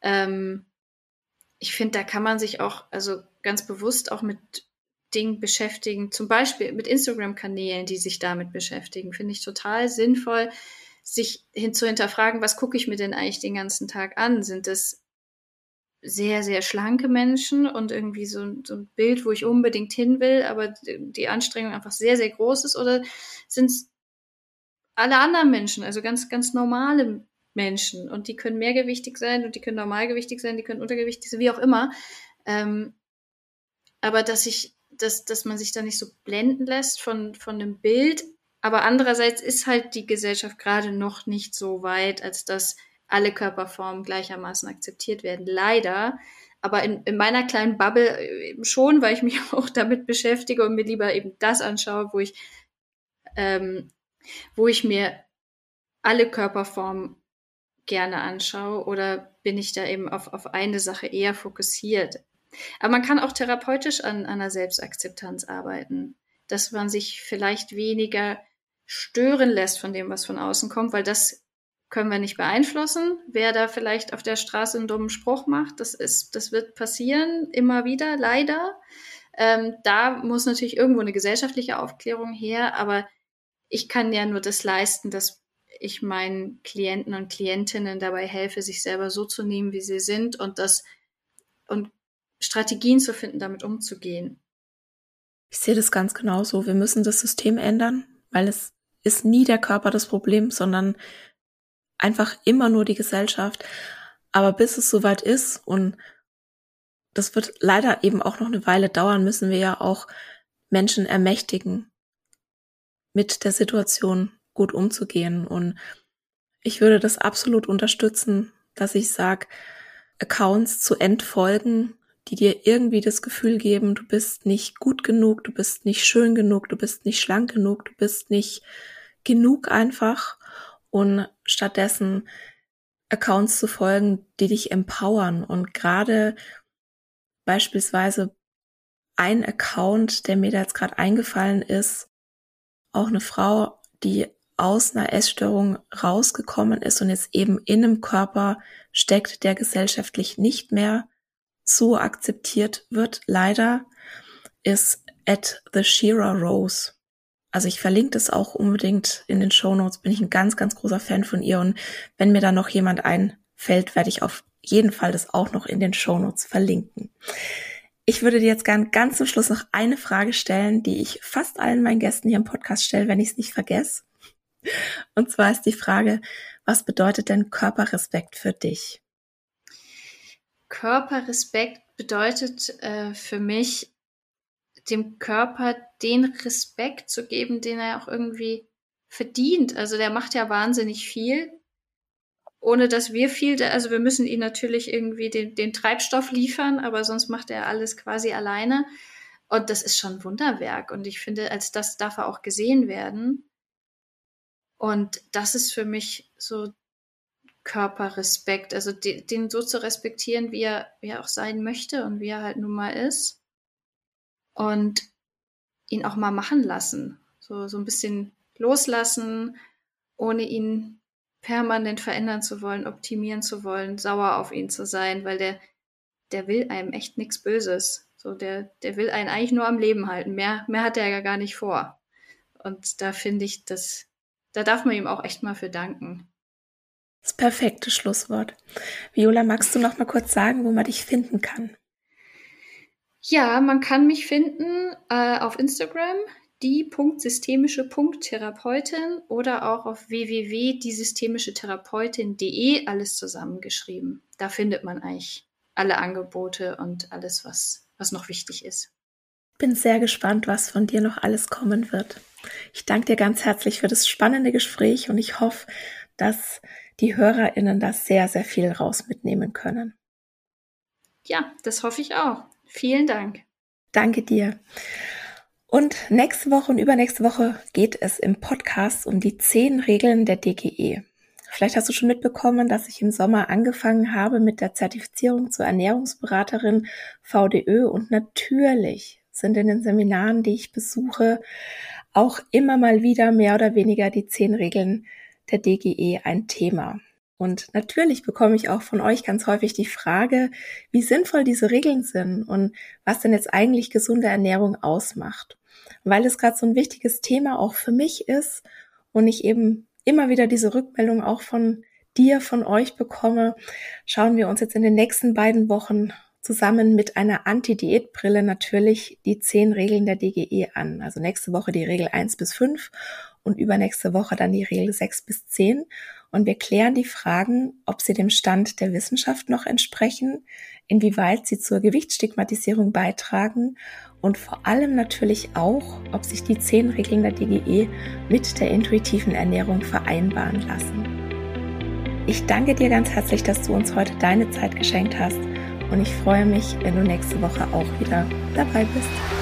Ähm, ich finde, da kann man sich auch, also ganz bewusst auch mit Dingen beschäftigen, zum Beispiel mit Instagram-Kanälen, die sich damit beschäftigen, finde ich total sinnvoll, sich hin zu hinterfragen, was gucke ich mir denn eigentlich den ganzen Tag an? Sind es sehr, sehr schlanke Menschen und irgendwie so, so ein Bild, wo ich unbedingt hin will, aber die Anstrengung einfach sehr, sehr groß ist? Oder sind es alle anderen Menschen, also ganz, ganz normale Menschen und die können mehrgewichtig sein und die können normalgewichtig sein, die können untergewichtig sein, wie auch immer. Ähm, aber dass ich, dass, dass man sich da nicht so blenden lässt von, von dem Bild. Aber andererseits ist halt die Gesellschaft gerade noch nicht so weit, als dass alle Körperformen gleichermaßen akzeptiert werden. Leider. Aber in, in meiner kleinen Bubble eben schon, weil ich mich auch damit beschäftige und mir lieber eben das anschaue, wo ich, ähm, wo ich mir alle Körperformen gerne anschaue oder bin ich da eben auf, auf eine Sache eher fokussiert. Aber man kann auch therapeutisch an, an einer Selbstakzeptanz arbeiten, dass man sich vielleicht weniger stören lässt von dem, was von außen kommt, weil das können wir nicht beeinflussen. Wer da vielleicht auf der Straße einen dummen Spruch macht, das ist, das wird passieren, immer wieder, leider. Ähm, da muss natürlich irgendwo eine gesellschaftliche Aufklärung her, aber ich kann ja nur das leisten, dass ich meinen Klienten und Klientinnen dabei helfe, sich selber so zu nehmen, wie sie sind und das und Strategien zu finden, damit umzugehen. Ich sehe das ganz genauso. Wir müssen das System ändern, weil es ist nie der Körper das Problem, sondern einfach immer nur die Gesellschaft. Aber bis es soweit ist und das wird leider eben auch noch eine Weile dauern, müssen wir ja auch Menschen ermächtigen, mit der Situation gut umzugehen. Und ich würde das absolut unterstützen, dass ich sage, Accounts zu entfolgen, die dir irgendwie das Gefühl geben, du bist nicht gut genug, du bist nicht schön genug, du bist nicht schlank genug, du bist nicht genug einfach und stattdessen Accounts zu folgen, die dich empowern und gerade beispielsweise ein Account, der mir da jetzt gerade eingefallen ist, auch eine Frau, die aus einer Essstörung rausgekommen ist und jetzt eben in einem Körper steckt, der gesellschaftlich nicht mehr so akzeptiert wird, leider, ist at the Shira Rose. Also ich verlinke das auch unbedingt in den Show Notes. Bin ich ein ganz, ganz großer Fan von ihr. Und wenn mir da noch jemand einfällt, werde ich auf jeden Fall das auch noch in den Show Notes verlinken. Ich würde dir jetzt gern ganz zum Schluss noch eine Frage stellen, die ich fast allen meinen Gästen hier im Podcast stelle, wenn ich es nicht vergesse. Und zwar ist die Frage, was bedeutet denn Körperrespekt für dich? Körperrespekt bedeutet äh, für mich dem Körper den Respekt zu geben, den er auch irgendwie verdient. Also der macht ja wahnsinnig viel, ohne dass wir viel, also wir müssen ihm natürlich irgendwie den, den Treibstoff liefern, aber sonst macht er alles quasi alleine. Und das ist schon Wunderwerk. Und ich finde, als das darf er auch gesehen werden. Und das ist für mich so Körperrespekt, also den, den so zu respektieren, wie er, wie er auch sein möchte und wie er halt nun mal ist und ihn auch mal machen lassen. So, so ein bisschen loslassen, ohne ihn permanent verändern zu wollen, optimieren zu wollen, sauer auf ihn zu sein, weil der, der will einem echt nichts Böses. So, der, der will einen eigentlich nur am Leben halten. Mehr, mehr hat er ja gar nicht vor. Und da finde ich, das, da darf man ihm auch echt mal für danken. Das perfekte Schlusswort. Viola, magst du noch mal kurz sagen, wo man dich finden kann? Ja, man kann mich finden äh, auf Instagram, die.systemische.therapeutin oder auch auf www.diesystemischetherapeutin.de, alles zusammengeschrieben. Da findet man eigentlich alle Angebote und alles, was, was noch wichtig ist. Bin sehr gespannt, was von dir noch alles kommen wird. Ich danke dir ganz herzlich für das spannende Gespräch und ich hoffe, dass die HörerInnen da sehr, sehr viel raus mitnehmen können. Ja, das hoffe ich auch. Vielen Dank. Danke dir. Und nächste Woche und übernächste Woche geht es im Podcast um die zehn Regeln der DGE. Vielleicht hast du schon mitbekommen, dass ich im Sommer angefangen habe mit der Zertifizierung zur Ernährungsberaterin VDÖ und natürlich sind in den Seminaren, die ich besuche, auch immer mal wieder mehr oder weniger die zehn Regeln der DGE ein Thema. Und natürlich bekomme ich auch von euch ganz häufig die Frage, wie sinnvoll diese Regeln sind und was denn jetzt eigentlich gesunde Ernährung ausmacht. weil es gerade so ein wichtiges Thema auch für mich ist und ich eben immer wieder diese Rückmeldung auch von dir, von euch bekomme, schauen wir uns jetzt in den nächsten beiden Wochen zusammen mit einer Anti-Diät-Brille natürlich die zehn Regeln der DGE an. Also nächste Woche die Regel eins bis fünf und übernächste Woche dann die Regel sechs bis zehn. Und wir klären die Fragen, ob sie dem Stand der Wissenschaft noch entsprechen, inwieweit sie zur Gewichtsstigmatisierung beitragen und vor allem natürlich auch, ob sich die zehn Regeln der DGE mit der intuitiven Ernährung vereinbaren lassen. Ich danke dir ganz herzlich, dass du uns heute deine Zeit geschenkt hast und ich freue mich, wenn du nächste Woche auch wieder dabei bist.